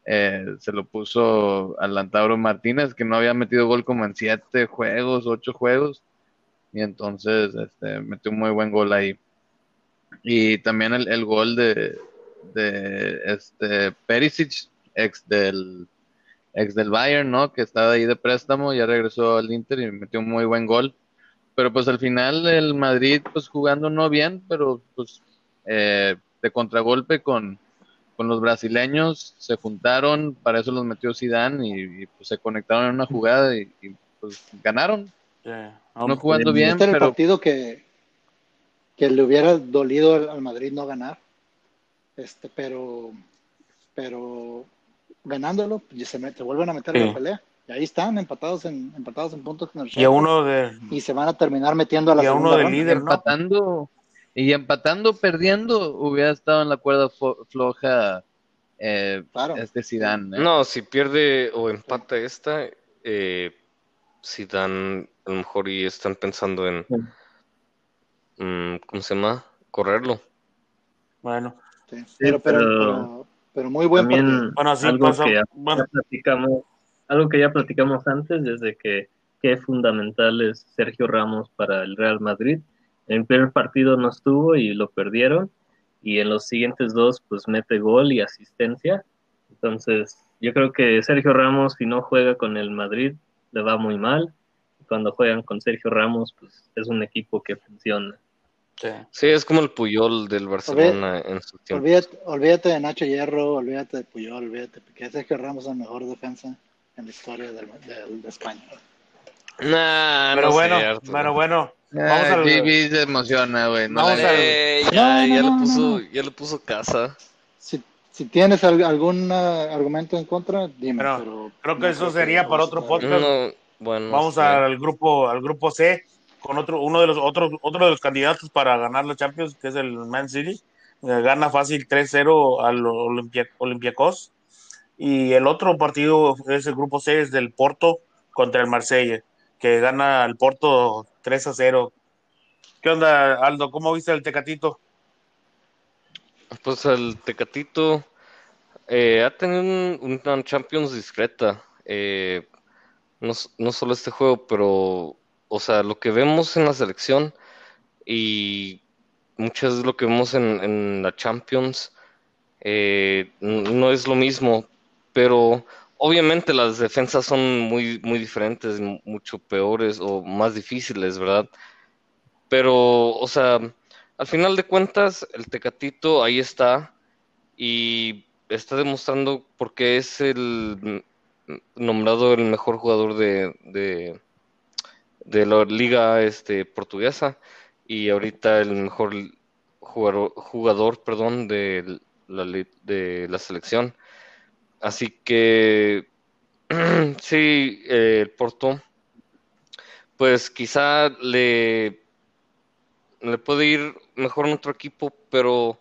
S5: Eh, se lo puso al Lantauro Martínez, que no había metido gol como en siete juegos, ocho juegos. Y entonces este, metió un muy buen gol ahí. Y también el, el gol de, de este Perisic, ex del, ex del Bayern, ¿no? Que estaba ahí de préstamo, ya regresó al Inter y metió un muy buen gol. Pero pues al final el Madrid, pues jugando no bien, pero pues eh, de contragolpe con, con los brasileños se juntaron, para eso los metió Zidane y, y, pues se conectaron en una jugada y, y, pues ganaron, no jugando bien,
S1: Este era el
S5: pero
S1: partido que, que le hubiera dolido al Madrid no ganar. Este, pero, pero ganándolo, pues, se, met- se vuelven a meter en
S2: Sí.
S1: la pelea. Y ahí están, empatados en, empatados en puntos con el
S2: y a uno de,
S1: Y se van a terminar metiendo a la
S2: y a uno de líder, ¿no?
S5: empatando y empatando, perdiendo, hubiera estado en la cuerda fo- floja eh,
S1: Claro.
S5: este Zidane. ¿eh?
S3: No, si pierde o empata esta, eh, si dan, a lo mejor y están pensando en, mm, ¿cómo se llama? Correrlo.
S2: Bueno,
S1: Sí, pero, pero,
S4: pero
S1: pero, muy buen partido.
S4: También
S2: bueno, así
S4: algo que ya,
S2: Bueno,
S4: ya platicamos, algo que ya platicamos antes, desde que qué fundamental es Sergio Ramos para el Real Madrid. En el primer partido no estuvo y lo perdieron, y en los siguientes dos, pues mete gol y asistencia. Entonces, yo creo que Sergio Ramos, si no juega con el Madrid, le va muy mal. Cuando juegan con Sergio Ramos, pues es un equipo que funciona.
S2: Sí.
S3: Sí, es como el Puyol del Barcelona en su tiempo.
S1: Olvídate, olvídate de Nacho Hierro, olvídate de Puyol, olvídate que Sergio Ramos es la mejor defensa en la historia del, del- de España.
S3: Nah,
S2: pero
S3: no es
S2: bueno,
S3: cierto.
S2: pero bueno, vamos al-
S5: JB se emociona, güey. no
S2: Vamos al-
S3: Eh, ya,
S1: no,
S3: ya
S1: no,
S3: le
S1: no,
S3: puso,
S1: no.
S3: ya le puso casa.
S1: Si, si tienes al- algún ah, argumento en contra, dime.
S2: Pero
S1: Pero,
S2: creo que
S1: no
S2: eso sería para otro podcast.
S3: No, bueno,
S2: Vamos
S3: sí.
S2: al grupo, al grupo C con otro, uno de los otros, otro de los candidatos para ganar la Champions, que es el Man City. Eh, Gana fácil 3-0 al Olympiacos. Y el otro partido es el grupo C, es del Porto contra el Marsella, que gana el Porto 3-0. ¿Qué onda, Aldo? ¿Cómo viste el Tecatito?
S3: Pues el Tecatito eh, ha tenido un- Champions discreta. Eh, no, no solo este juego, pero, o sea, lo que vemos en la selección y muchas veces lo que vemos en, en la Champions eh, no es lo mismo, pero obviamente las defensas son muy, muy diferentes, mucho peores o más difíciles, ¿verdad? Pero, o sea, al final de cuentas, el Tecatito ahí está y está demostrando por qué es el nombrado el mejor jugador de, de, de la liga este, portuguesa y ahorita el mejor jugador, jugador perdón, de la, de la selección. Así que sí, eh, el Porto, pues quizá le, le puede ir mejor en otro equipo, pero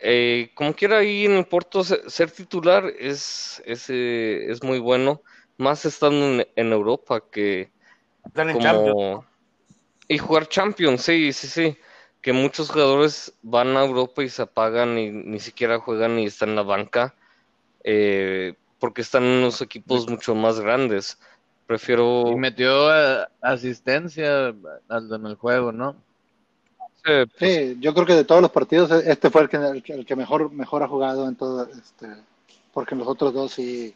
S3: eh, como quiera ahí en el Porto se- ser titular es, es, eh, es muy bueno, más estando en, en Europa que
S2: Están en Champions.
S3: como y jugar Champions, sí, sí, sí, que muchos jugadores van a Europa y se apagan y ni siquiera juegan y están en la banca eh, porque están unos equipos mucho más grandes. Prefiero...
S5: Y metió eh, asistencia en el juego, ¿no?
S3: pues,
S1: Sí, yo creo que de todos los partidos, este fue el que, el que, el que mejor, mejor ha jugado en todo, este, porque los otros dos sí,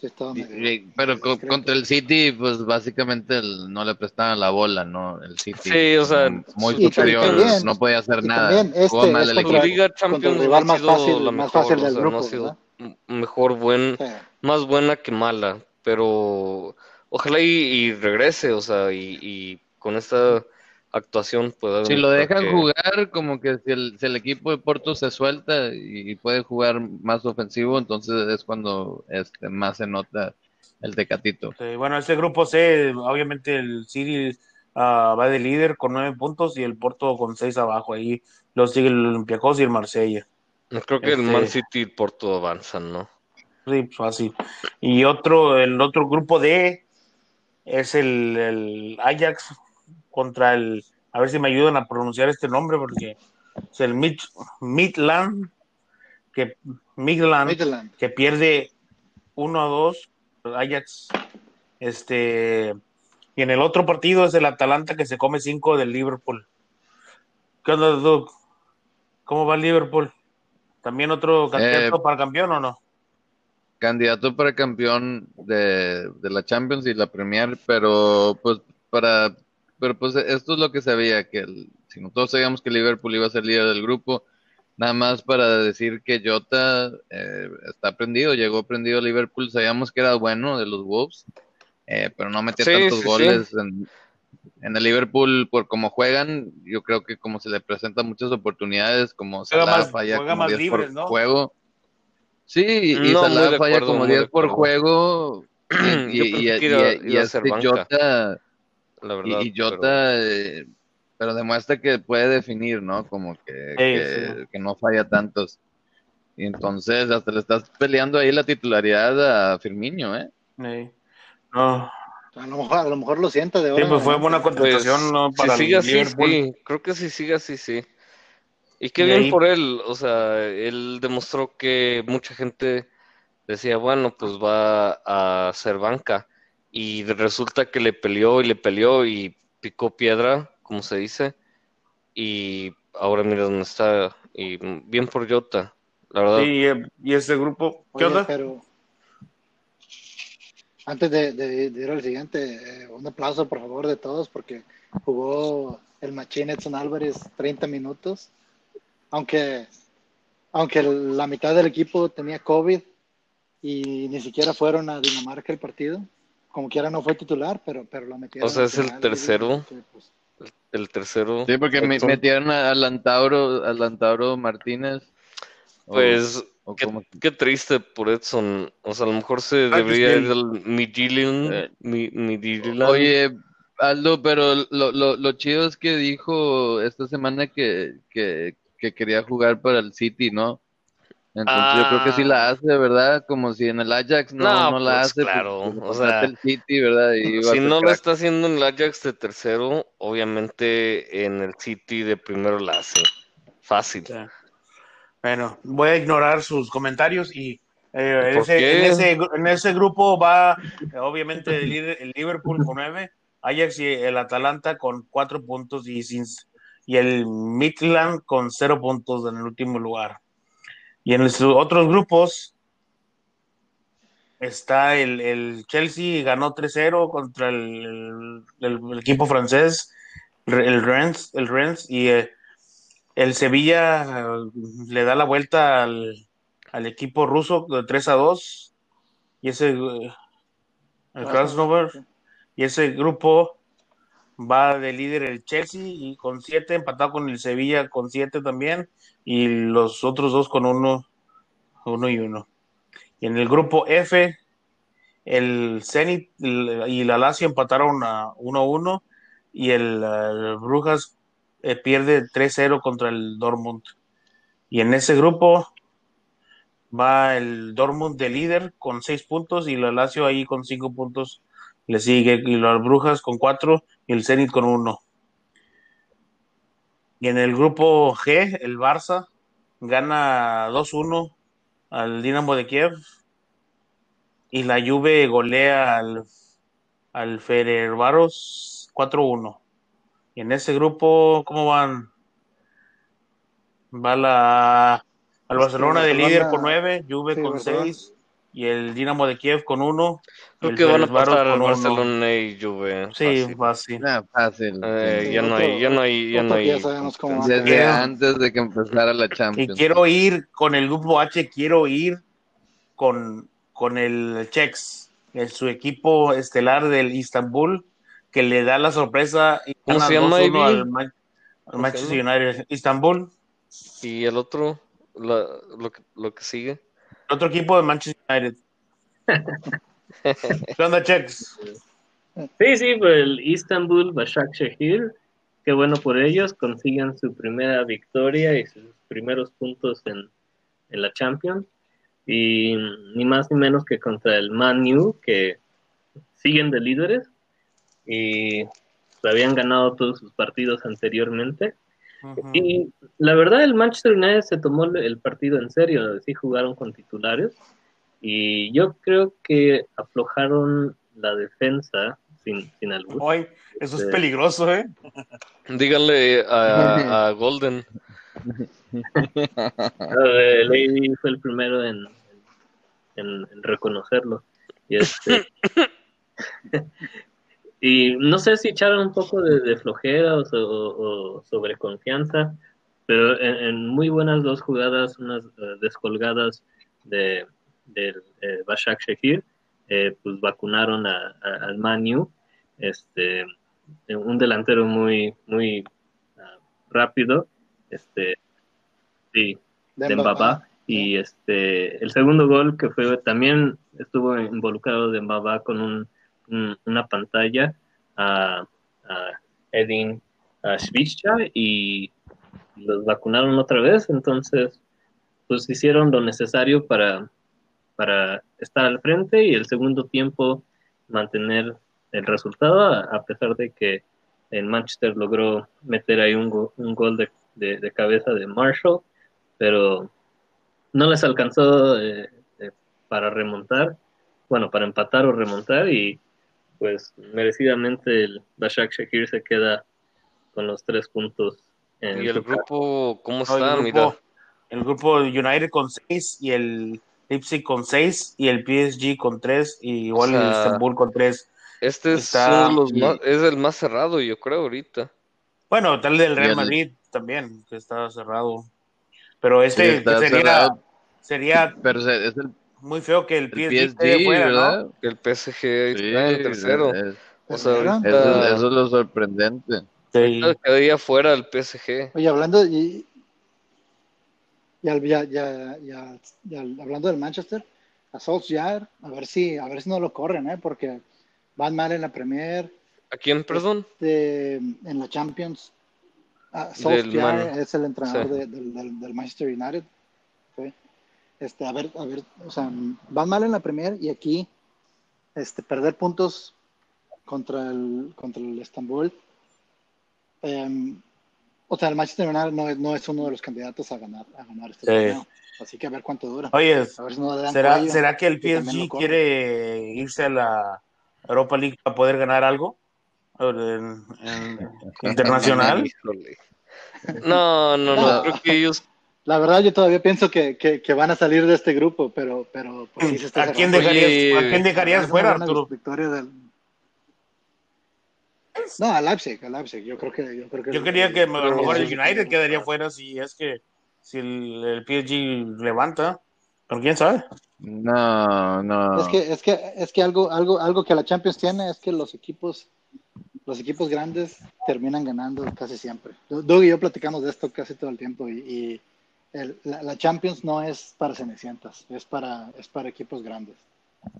S1: sí medio
S5: pero contra el City, pues básicamente el- no le prestaban la bola, ¿no? El City.
S3: Sí, o sea,
S5: muy
S3: su-
S5: superior,
S1: también-
S5: no podía hacer nada.
S1: este
S5: Jugó mal el equipo.
S3: Liga
S1: el
S3: Champions ha
S1: más
S3: sido
S1: fácil-
S3: la
S1: más
S3: mejor,
S1: fácil
S3: o
S1: del
S3: sea,
S1: grupo,
S3: no ha sido mejor buen,
S1: Sí.
S3: más buena que mala, pero ojalá y, y regrese, o sea, y, y con esta actuación pueda
S5: Si lo dejan
S3: que-
S5: jugar, como que si el, si el equipo de Porto se suelta y puede jugar más ofensivo, entonces es cuando este, más se nota el Tecatito.
S2: Sí, bueno, este grupo C, obviamente el City ah, va de líder con nueve puntos y el Porto con seis abajo. Ahí lo sigue el Olympiacos y el Marsella.
S3: Creo que el
S2: Este-
S3: Man City y Porto avanzan, ¿no?
S2: Sí, pues, fácil. Y otro, el otro grupo D es el, el Ajax contra el, a ver si me ayudan a pronunciar este nombre porque es el Mid, Midland, que Midland,
S1: Midland.
S2: que pierde 1 a 2, Ajax. Este, y en el otro partido es el Atalanta que se come 5 del Liverpool. ¿Qué onda, Doug? ¿Cómo va el Liverpool? ¿También otro candidato
S5: Eh,
S2: para campeón o no?
S5: Candidato para campeón de, de la Champions y la Premier, pero pues para pero pues esto es lo que sabía, que el, si no todos sabíamos que Liverpool iba a ser líder del grupo, nada más para decir que Jota eh, está prendido, llegó prendido a Liverpool, sabíamos que era bueno de los Wolves, eh, pero no metía
S3: Sí,
S5: tantos
S3: sí, sí.
S5: goles en, en el Liverpool por cómo juegan, yo creo que como se le presentan muchas oportunidades, como Salah
S2: más-
S5: falla
S2: juega
S5: como
S2: más
S5: 10
S2: libres,
S5: por
S2: ¿no?
S5: juego. Sí, y
S3: No,
S5: Salah falla
S3: acuerdo,
S5: como
S3: muy de
S5: 10 por juego. Y, y, este. Jota,
S3: La
S5: y,
S3: verdad.
S5: y Jota, eh, pero demuestra que puede definir, ¿no? Como que, que,
S2: sí.
S5: que no falla tantos. Y entonces hasta le estás peleando ahí la titularidad a Firmino, ¿eh?
S2: Sí. No,
S1: A lo mejor, a lo mejor lo sienta de
S2: sí,
S1: ahora.
S2: pues fue
S1: en
S2: buena.
S3: Pues,
S2: contratación ¿no?
S3: si
S2: para
S3: sigue
S2: el
S3: así,
S2: Liverpool.
S3: sí. Creo que si sigue así, sí. Y qué
S2: Y
S3: bien
S2: ahí-
S3: por él. O sea, él demostró que mucha gente decía, bueno, pues va a ser banca. Y resulta que le peleó y le peleó y picó piedra, como se dice. Y ahora mira dónde está. Y bien por Jota, la verdad.
S2: Sí, y, ese grupo, ¿qué
S1: Oye,
S2: onda?
S1: pero antes de, de- de ir al siguiente, eh, un aplauso por favor de todos porque jugó el machín Edson Álvarez 30 minutos, aunque, aunque la mitad del equipo tenía COVID y ni siquiera fueron a Dinamarca el partido, como quiera no fue titular, pero, pero lo metieron.
S3: O sea,
S1: al
S3: es el tercero.
S1: que, pues,
S3: El tercero.
S5: Sí, porque me-
S3: Edson.
S5: metieron a, Lantauro, a Lantauro Martínez.
S3: Pues
S5: o
S3: qué,
S5: como-
S3: qué triste por Edson. O sea, a lo mejor se debería ir
S2: bien.
S3: del Midtjylland.
S5: Eh,
S3: Mi, Midtjylland.
S5: Oye, Aldo, pero lo, lo, lo chido es que dijo esta semana que, que, que quería jugar para el City, ¿no? Entonces yo creo que sí la hace, ¿verdad? Como si en el Ajax no,
S3: No,
S5: no la
S3: pues,
S5: hace.
S3: claro,
S5: pues, lo
S3: o sea,
S5: el City, ¿verdad? Y
S3: Si no lo
S5: crack.
S3: está haciendo en el Ajax de tercero, obviamente en el City de primero la hace. Fácil.
S2: Bueno, voy a ignorar sus comentarios y eh, en,
S3: ¿Por
S2: ese, en, ese, gru- en ese grupo va eh, obviamente el, Liverpool con nueve, Ajax y el Atalanta con cuatro puntos y, sin, y el Midland con cero puntos en el último lugar. Y en los otros grupos está el, el Chelsea, ganó 3-0 contra el, el- el equipo francés, el Rennes, el Rennes y eh, el Sevilla eh, le da la vuelta al, al equipo ruso de 3 a 2 y ese eh, el Krasnodar y ese grupo va de líder el Chelsea y con 7 empatado con el Sevilla con 7 también y los otros dos con uno uno y uno y en el grupo F el Zenit el- y la Lazio empataron a 1-1 y el, eh, Brujas eh, pierde 3-0 contra el Dortmund. Y en ese grupo va el Dortmund de líder con 6 puntos y la Lazio ahí con 5 puntos le sigue y las Brujas con 4 y el Zenit con 1. Y en el grupo G, el Barça gana 2-1 al Dinamo de Kiev y la Juve golea al, al Ferencváros 4-1. Y en ese grupo, ¿cómo van? Va la, al Barcelona de líder con 9, Juve
S1: sí,
S2: con
S1: Barcelona.
S2: 6 y el Dinamo de Kiev con 1.
S3: Creo que van a pasar Barcelona y Juve.
S2: Sí,
S3: fácil.
S2: fácil.
S5: Nah, fácil.
S3: Eh, ya no hay, ya no hay, ya no
S1: que ya
S3: hay.
S1: sabemos cómo va.
S5: Desde
S2: Quiero-
S5: antes de que empezara la
S2: Y
S5: Champions.
S2: quiero ir con el grupo H, quiero ir con, con el Chex, el- su equipo estelar del Istanbul, que le da la sorpresa y
S3: ¿Cómo se llama,
S2: 2-1
S3: Ivy?
S2: al, Ma- al
S3: ¿Cómo se
S2: Manchester United. Istanbul,
S3: Y el otro, la- lo, lo que sigue.
S2: Otro equipo de Manchester United. ¿Qué onda, Chex?
S4: Sí, sí, pues el Istanbul Başakşehir, qué bueno por ellos, consiguen su primera victoria y sus primeros puntos en, en la Champions. Y ni más ni menos que contra el Man U, que siguen de líderes y habían ganado todos sus partidos anteriormente. Y la verdad, el Manchester United se tomó el partido en serio, sí jugaron con titulares. Y yo creo que aflojaron la defensa sin, sin albur.
S2: Ay, eso es peligroso, ¿eh?
S3: Díganle a, a Golden.
S4: Lady fue el primero en, en- en reconocerlo. Y, este, y no sé si echaron un poco de, de flojera o, so- o- o sobreconfianza, pero en, en muy buenas dos jugadas, unas eh, descolgadas de, del eh, Bashak Shehir, eh, pues vacunaron a- a- al Manu, este, un delantero muy, muy ah, rápido, este, sí, de Mbaba y este el segundo gol que fue también estuvo involucrado de Mbaba con un- una pantalla a, a Edin a y los vacunaron otra vez. Entonces pues hicieron lo necesario para para estar al frente y el segundo tiempo mantener el resultado a, pesar de que el Manchester logró meter ahí un, go- un gol de, de- de cabeza de Marshall pero no les alcanzó eh, eh, para remontar, bueno, para empatar o remontar y pues merecidamente el Bashak Shakir se queda con los tres puntos en
S3: Y el grupo, ¿cómo
S2: No,
S3: está?
S2: el,
S3: Mira,
S2: grupo, el grupo United con 6 y el Leipzig con 6 y el PSG con 3 y igual
S3: O sea,
S2: el Istanbul con 3.
S3: este es,
S2: está-
S3: uno de los
S5: y-
S3: más- es el más cerrado, yo creo, ahorita.
S2: Bueno, tal del Real
S5: el-
S2: Madrid también, que está cerrado. Pero este que sería,
S5: cerrado,
S2: sería
S5: pero es el,
S2: muy feo que el
S5: el
S2: PSG,
S5: PSG,
S2: quede fuera, ¿no?
S5: ¿verdad?
S3: Que el PSG
S5: Sí,
S3: está en tercero.
S5: es-
S3: O sea,
S1: ¿Perdieron?
S3: ahorita,
S5: eso, es- eso es lo sorprendente.
S2: Sí.
S3: quedaría fuera el PSG.
S1: Oye, hablando y, ya, ya, ya, ya, ya hablando del Manchester, a Solskjaer, a ver si, a ver si no lo corren, ¿eh? porque van mal en la Premier,
S3: ¿A quién, perdón?
S1: este, en la Champions. Ah, Solskjaer es el entrenador
S3: sí.
S1: de- del, del- del Manchester United. Este, a ver, a ver, o sea, van mal en la Premier y aquí este, perder puntos contra el, contra el Estambul. em, o sea, el Manchester United no es, no es uno de los candidatos a ganar, a ganar este
S2: Sí.
S1: torneo. Así que a ver cuánto dura.
S2: Oye,
S1: A ver si no le dan
S2: ¿será,
S1: cuello
S2: ¿será que el PSG quiere irse a la Europa League para poder ganar algo? En- en- internacional.
S3: No, no, No. creo que ellos
S1: La verdad, yo todavía pienso que, que, que van a salir de este grupo, pero, pero pues, sí se está
S2: ¿A quién, dejarías, ¿A quién dejarías fuera, Arturo?
S1: victoria del- No, a Leipzig, a Leipzig. Yo creo que. Yo, creo que
S2: Yo quería que a lo mejor el United quedaría fuera si es que si el, el PSG levanta. Pero quién sabe.
S5: No, no.
S1: Es que, es que, es que algo, algo, algo que la Champions tiene es que los equipos, los equipos grandes terminan ganando casi siempre. Doug y yo platicamos de esto casi todo el tiempo y, y el- la, la Champions no es para cenicientas, es para, es para equipos grandes.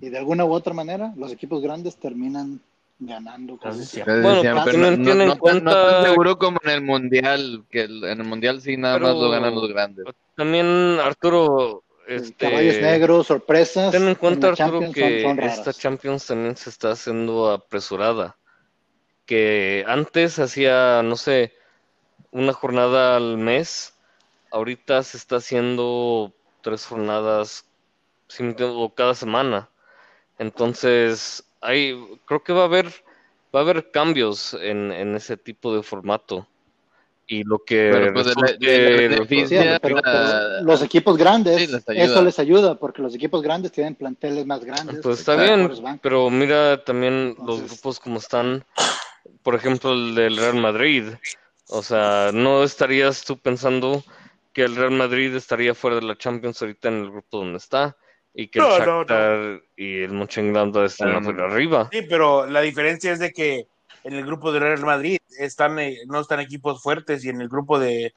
S1: Y de alguna u otra manera, los equipos grandes terminan ganando casi siempre.
S3: Bueno, pero
S5: no,
S3: tienen-
S5: no-
S3: tienen
S5: no
S3: en
S5: tan- no tan
S3: cuenta-
S5: seguro como en el mundial, que el- en el mundial sí nada
S3: Pero-
S5: más lo ganan los grandes.
S3: también, Arturo, este,
S1: Caballos negros, sorpresas.
S3: ten en cuenta, Arturo,
S1: Champions
S3: que
S1: son- son raras.
S3: esta Champions también se está haciendo apresurada. Que antes hacía, no sé, una jornada al mes, ahorita se está haciendo tres jornadas si me entiendo, o cada semana. Entonces, hay, creo que va a haber, va a haber cambios en, en ese tipo de formato. Y lo que
S1: los equipos grandes,
S5: sí, les ayuda.
S1: eso les ayuda, porque los equipos grandes tienen planteles más grandes.
S3: Pues está bien, pero mira también los grupos como están, por ejemplo el del Real Madrid, o sea, no estarías tú pensando que el Real Madrid estaría fuera de la Champions ahorita en el grupo donde está y que el
S2: No, no, no.
S3: Shakhtar y el Mönchengladbach están
S5: Ah, no.
S3: arriba.
S2: Sí, pero la diferencia es de que en el grupo de Real Madrid están, eh, no están equipos fuertes y en el grupo de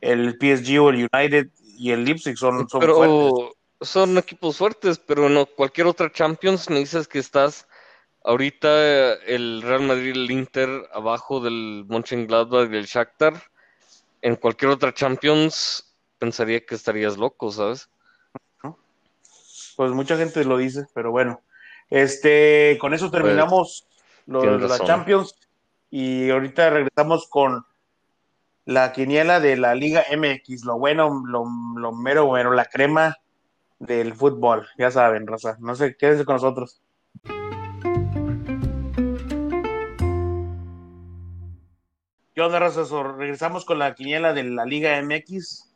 S2: el PSG o el United y el Leipzig son, son fuertes.
S3: Pero son equipos fuertes, pero no cualquier otra Champions me dices que estás ahorita el Real Madrid, el Inter abajo del Mönchengladbach y el Shakhtar. En cualquier otra Champions pensaría que estarías loco, ¿sabes?
S2: Pues mucha gente lo dice, pero bueno. Este, con eso terminamos lo de
S3: tienes
S2: la. Champions y ahorita regresamos con la quiniela de la Liga MX, lo bueno, lo, lo mero bueno, la crema del fútbol, ya saben, raza. No sé, quédense con nosotros. ¿Qué onda, raza? So, regresamos con la quiniela de la Liga MX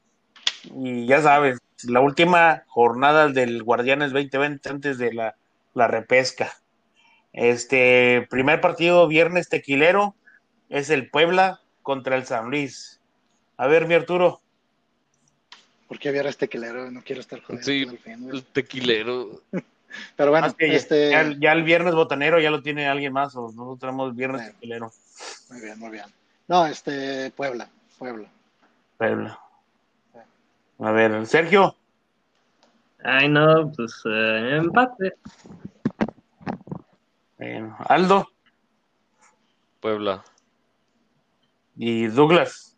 S2: y ya sabes, la última jornada del Guardianes 2020 antes de la, la repesca. Este primer partido viernes tequilero es el Puebla contra el San Luis. A ver, mi Arturo.
S1: ¿Por qué viera este quelero? No quiero estar jodiendo
S3: Sí,
S1: el fin, güey.
S3: el tequilero.
S1: Pero bueno,
S2: ya-
S1: este,
S2: ya, ya el viernes botanero ya lo tiene alguien más, o nosotros tenemos viernes
S1: Bueno.
S2: tequilero.
S1: muy bien, muy bien. No, este, Puebla, Puebla.
S2: Puebla. A ver, Sergio.
S4: Ay, no, pues eh, empate.
S2: eh, Aldo
S3: Puebla.
S2: y Douglas.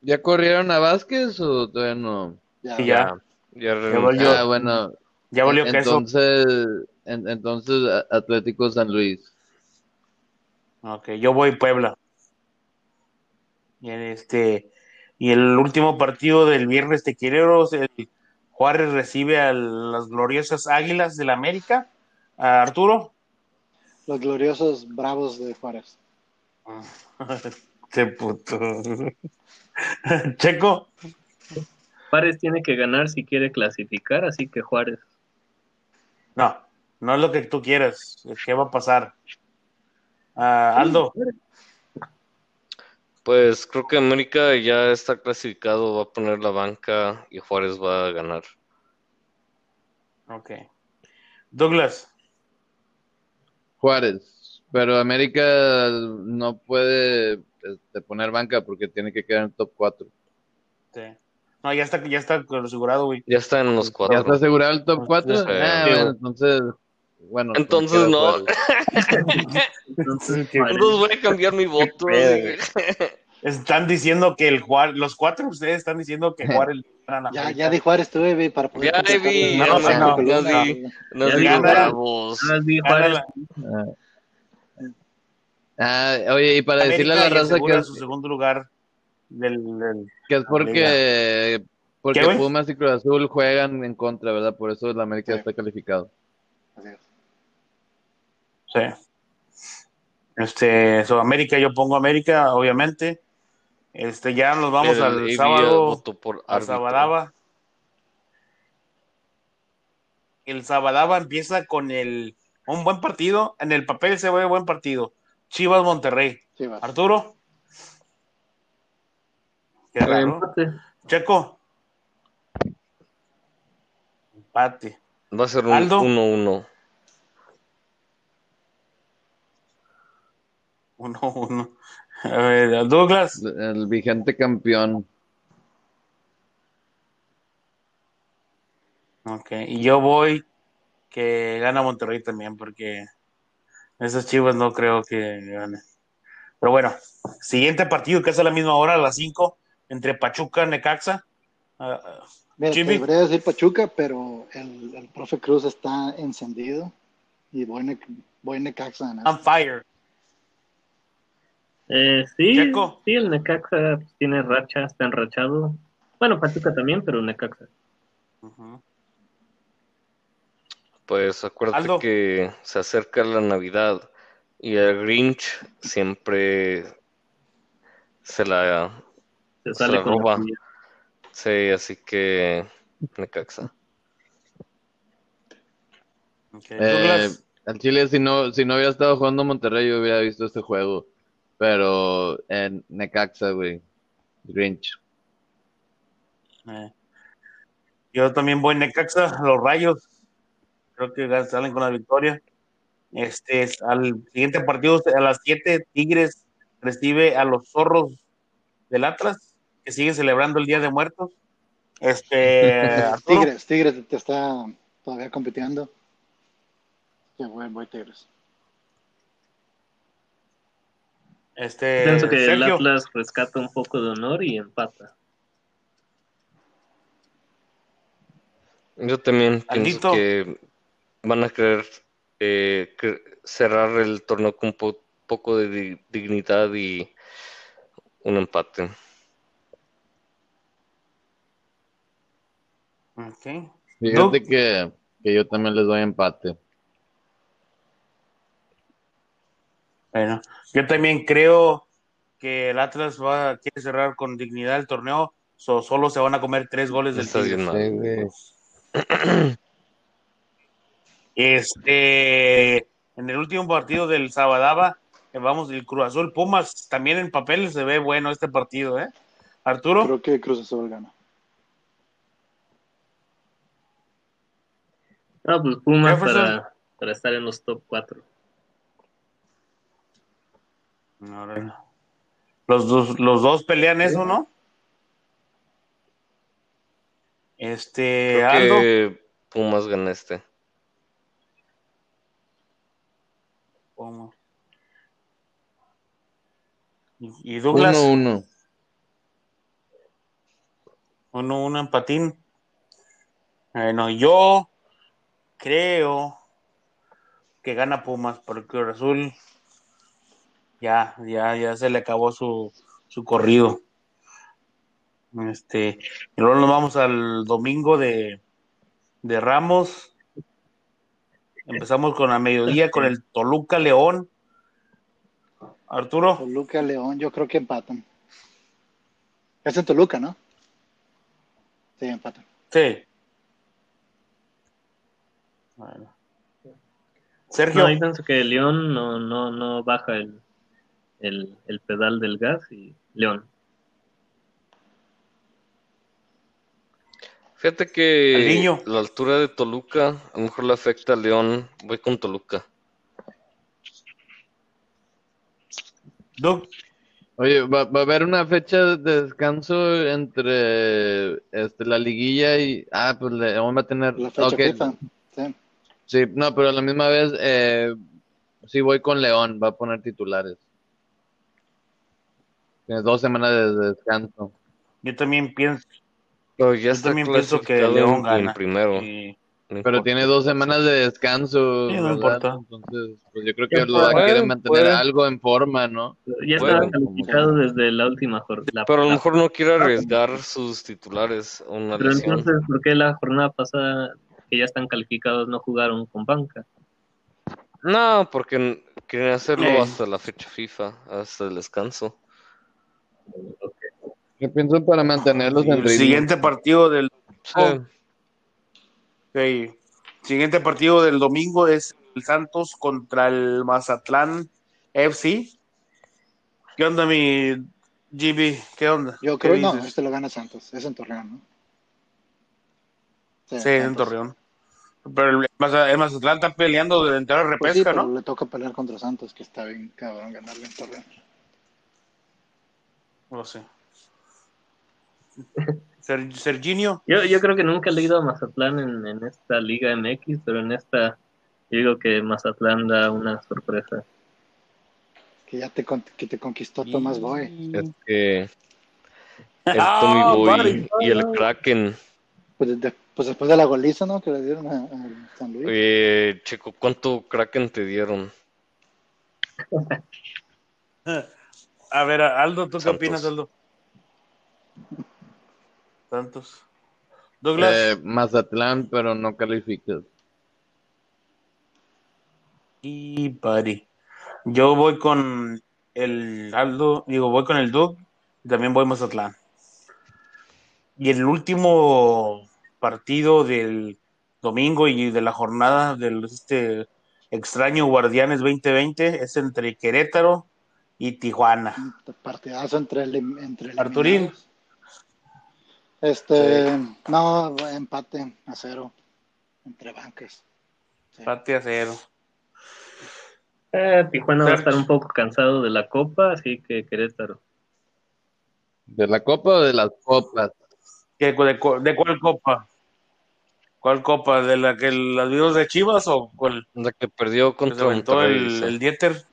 S5: ¿Ya corrieron a Vázquez o todavía no?
S1: Ya,
S2: Sí, ya.
S3: Ya
S2: volvió.
S5: Ah, bueno.
S2: Ya volvió queso.
S5: entonces, en- entonces Atlético San Luis.
S2: Ok, yo voy Puebla. Este y el último partido del viernes tequileros, el Juárez recibe a las gloriosas Águilas del América. A Arturo.
S1: Los gloriosos bravos de Juárez.
S2: Qué puto. Checo.
S4: Juárez tiene que ganar si quiere clasificar, así que Juárez.
S2: No, no es lo que tú quieras. ¿Qué va a pasar? Ah, Aldo.
S3: Pues creo que América ya está clasificado, va a poner la banca y Juárez va a ganar.
S2: Ok. Douglas.
S5: Juárez. Pero América no puede este, poner banca porque tiene que quedar en el top 4.
S2: Sí. No, ya está, ya está asegurado, güey.
S3: Ya está en los
S5: ¿Ya
S3: cuatro.
S5: está asegurado el top 4?
S3: Sí,
S5: ah,
S2: sí,
S5: bueno,
S2: güey.
S5: entonces. Bueno,
S3: Entonces
S5: queda
S3: no.
S4: Entonces.
S3: Entonces voy a cambiar mi voto.
S2: Están diciendo que el Juárez, los cuatro de ustedes están diciendo que Juárez le ganan a
S1: Ya, ya di Juárez tú, Evi, para poder
S3: Ya,
S1: la- la
S2: no.
S3: No
S4: Ya
S3: digo
S2: gana.
S3: bravos.
S4: Ah,
S2: Gana la-
S5: Ah, oye, y para decirle a la raza que es,
S2: su segundo lugar del, del-
S5: que es porque, porque. Pumas y Cruz Azul juegan en contra, ¿verdad? Por eso la América
S1: Sí.
S5: está calificado.
S1: Así es.
S2: sí. Este, so, América, yo pongo América, obviamente. Este, ya nos vamos
S3: El
S2: al
S3: AV
S2: sábado
S3: por
S2: a
S3: árbitro.
S2: Sabadaba. El Sabadaba empieza con el un buen partido. En el papel se ve buen partido. Chivas Monterrey.
S1: Va.
S2: Arturo. Qué raro.
S4: Empate.
S2: Checo. Empate.
S3: Va a ser un
S2: Aldo.
S3: 1-1.
S2: Uno, uno. A ver, Douglas.
S5: El vigente campeón.
S2: Ok, y yo voy que gana Monterrey también, porque esas chivas no creo que ganen. Pero bueno, siguiente partido que es a la misma hora, a las 5, entre Pachuca y Necaxa. Ah,
S1: Mira, te debería decir Pachuca, pero el, el profe Cruz está encendido y voy, ne, voy Necaxa. ¿no?
S2: on fire.
S4: Eh, sí,
S2: Checo.
S4: sí, el Necaxa pues, tiene racha, está enrachado. Bueno, Pachuca también, pero Necaxa.
S3: Pues acuérdate
S2: Aldo.
S3: que se acerca la Navidad y el Grinch siempre se la...
S4: Se sale
S3: la roba. Sí, así que Necaxa.
S2: Ok,
S5: Eh, al Chile, si no, si no hubiera estado jugando Monterrey, yo hubiera visto este juego. Pero en Necaxa, güey. Grinch.
S2: eh, yo también voy Necaxa, los Rayos. Creo que salen con la victoria. Este es al siguiente partido a las 7 Tigres recibe a los Zorros del Atlas que siguen celebrando el Día de Muertos. Este
S1: Tigres, Tigres te está todavía compitiendo. Ya voy, voy Tigres.
S2: Este
S4: Pienso que el
S2: Sergio,
S4: Atlas rescata un poco de honor y empata.
S3: Yo también pienso que van a querer eh, cerrar el torneo con un po- poco de di- dignidad y un empate.
S2: Ok.
S5: Fíjate que, que yo también les doy empate.
S2: Bueno, yo también creo que el Atlas va quiere cerrar con dignidad el torneo, so- solo se van a comer tres goles del
S5: güey.
S2: Este, en el último partido del Sabadaba, eh, vamos, el Cruz Azul Pumas, también en papel se ve bueno este partido, ¿eh? Arturo,
S1: Creo que Cruz Azul gana.
S4: No, pues Pumas para, para estar en los top 4.
S2: Los dos, los dos pelean eso, ¿no? Este,
S3: Creo
S2: Aldo,
S3: que Pumas gana este.
S2: ¿cómo? y Douglas,
S5: 1-1.
S2: uno, uno en patín. Bueno, yo creo que gana Pumas, porque Azul ya, ya, ya se le acabó su, su corrido. Este, y luego nos vamos al domingo de, de Ramos. Empezamos con a mediodía con el Toluca León. Arturo,
S1: Toluca, León, yo creo que empatan. Es en Toluca, ¿no? Sí, empatan.
S2: sí. Bueno. Sergio,
S4: No, yo pienso que León no, no, no baja el, el, el pedal del gas y León.
S3: Fíjate que
S2: niño.
S3: la altura de Toluca a lo mejor le afecta a León. Voy con Toluca.
S2: Doug,
S5: Oye, va, va a haber una fecha de descanso entre este, la liguilla y. Ah, pues León va a tener.
S1: La fecha
S5: ok,
S1: FIFA. Sí.
S5: Sí, no, pero a la misma vez, eh, sí voy con León, va a poner titulares. Tiene dos semanas de descanso.
S2: yo también pienso,
S3: Pero ya
S2: yo
S3: está
S2: también pienso que León gana.
S3: en primero.
S2: Y-
S3: No
S5: Pero tiene dos semanas de descanso,
S2: Sí, no
S5: ¿verdad?
S2: importa.
S5: Entonces, pues yo creo que lo va a
S3: puede,
S5: querer mantener
S3: puede.
S5: algo en forma, ¿no?
S4: Ya estaba calificado desde la última jornada.
S3: Pero a lo mejor no quiere arriesgar sus titulares a una
S4: Pero
S3: lesión.
S4: entonces, ¿por qué la jornada pasada, que ya están calificados, no jugaron con banca?
S3: No, porque quieren hacerlo
S2: Eh.
S3: hasta la fecha FIFA, hasta el descanso.
S5: Yo pienso para mantenerlos en
S2: el
S5: ritmo.
S2: siguiente partido del. Oh. ok. siguiente partido del domingo es el Santos contra el Mazatlán FC. ¿Qué onda, mi GB? ¿Qué onda?
S1: Yo
S2: ¿Qué
S1: creo, no,
S2: dices?
S1: este lo gana Santos. Es en Torreón, ¿no?
S2: Sí, es en. Torreón. Pero el Maza- el Mazatlán está peleando de entrar a
S1: Pues sí,
S2: repesca,
S1: pero
S2: ¿no?
S1: le toca pelear contra Santos, que está bien cabrón ganarle en Torreón.
S2: No sé. Ser- Serginio,
S4: Yo, yo creo que nunca he leído a Mazatlán en, en esta Liga MX, pero en esta yo digo que Mazatlán da una sorpresa.
S1: Que ya te, que te conquistó Tomás Boy.
S3: Es que el
S2: Ah,
S3: Tommy Boy
S2: vale.
S3: y el Kraken.
S1: Pues, de- pues después de la goliza, ¿no? Que le dieron a, a San Luis.
S3: Oye, Checo, ¿cuánto Kraken te dieron?
S2: A ver, Aldo, ¿tú qué
S3: Santos.
S2: opinas, Aldo? Santos. Douglas.
S5: Eh, Mazatlán, pero no califica.
S2: Y buddy. Yo voy con el Aldo, digo, voy con el Doug, y también voy Mazatlán. Y el último partido del domingo y de la jornada del este extraño Guardianes 2020 es entre Querétaro y Tijuana.
S1: Partidazo entre el entre
S2: Arturín.
S1: eliminados. Este, no, empate a cero entre bancas. Sí.
S2: Empate a cero.
S4: Eh, Tijuana va a estar un poco cansado de la copa, así que Querétaro.
S5: ¿De la copa o de las copas?
S2: ¿Qué- de, de cuál copa? ¿Cuál copa? ¿De la que las vimos de Chivas o cuál?
S3: La que perdió
S2: Que se
S3: contra
S2: el, el Dieter.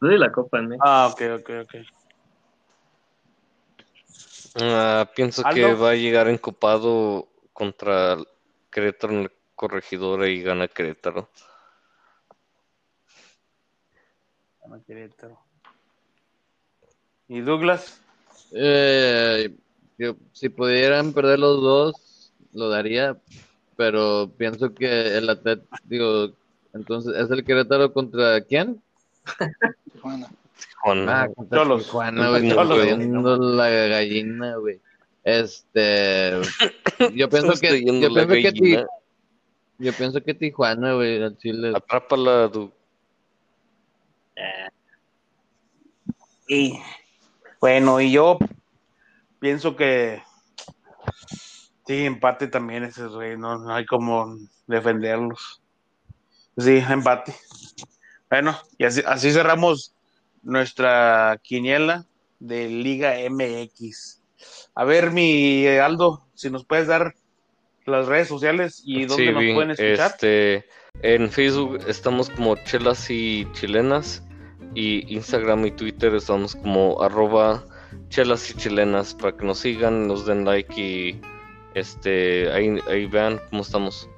S4: De la copa en México.
S2: Ah, ok, ok, ok.
S3: Ah, pienso
S2: ¿Aldo?
S3: que va a llegar encopado contra Querétaro en la corregidora y gana Querétaro.
S2: Gana Querétaro. ¿Y Douglas?
S5: Eh, yo, si pudieran perder los dos, lo daría, pero pienso que el Atlet, digo, entonces, ¿es el Querétaro contra quién?
S1: Tijuana.
S3: Tijuana.
S5: Ah, contra
S2: Cholos.
S5: Tijuana, güey,
S3: Cholos.
S5: viendo la gallina, güey. Este, yo pienso que, yo pienso que, Ti- yo pienso que Tijuana, güey, al Chile.
S3: Atrápala, Du.
S2: Y bueno, y yo pienso que sí, empate también ese güey, no, no hay como defenderlos. Sí, empate. Bueno, y así, así cerramos nuestra quiniela de Liga MX. A ver, mi Aldo, si nos puedes dar las redes sociales y dónde
S3: Sí,
S2: nos pueden escuchar.
S3: Este, en Facebook estamos como Chelas y Chilenas y Instagram y Twitter estamos como arroba Chelas y Chilenas para que nos sigan, nos den like y este ahí, ahí vean cómo estamos.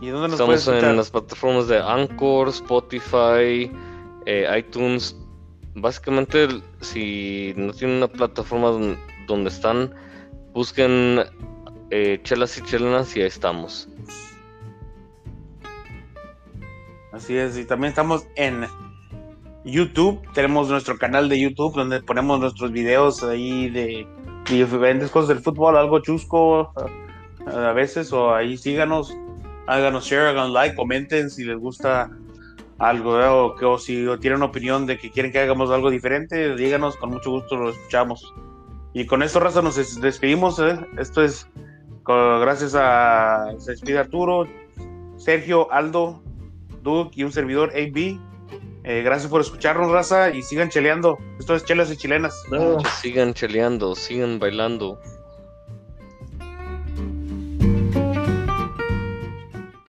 S2: ¿Y dónde nos
S3: Estamos en las plataformas de Anchor, Spotify, eh, iTunes. Básicamente, si no tienen una plataforma don- donde están, busquen eh, Chelas y Chilenas y ahí estamos.
S2: Así es, y también estamos en YouTube. Tenemos nuestro canal de YouTube donde ponemos nuestros videos ahí de, de diferentes cosas del fútbol, algo chusco a veces, o ahí síganos, háganos share, hagan like, comenten si les gusta algo, o, que, o si tienen opinión de que quieren que hagamos algo diferente, díganos, con mucho gusto lo escuchamos. Y con esto, Raza, nos des- despedimos. ¿eh? Esto es co- gracias a. Se despide Arturo, Sergio, Aldo, Duke y un servidor AB. Eh, gracias por escucharnos, raza, y sigan cheleando. Esto es Chelas y Chilenas.
S4: No.
S3: Sigan cheleando, sigan bailando.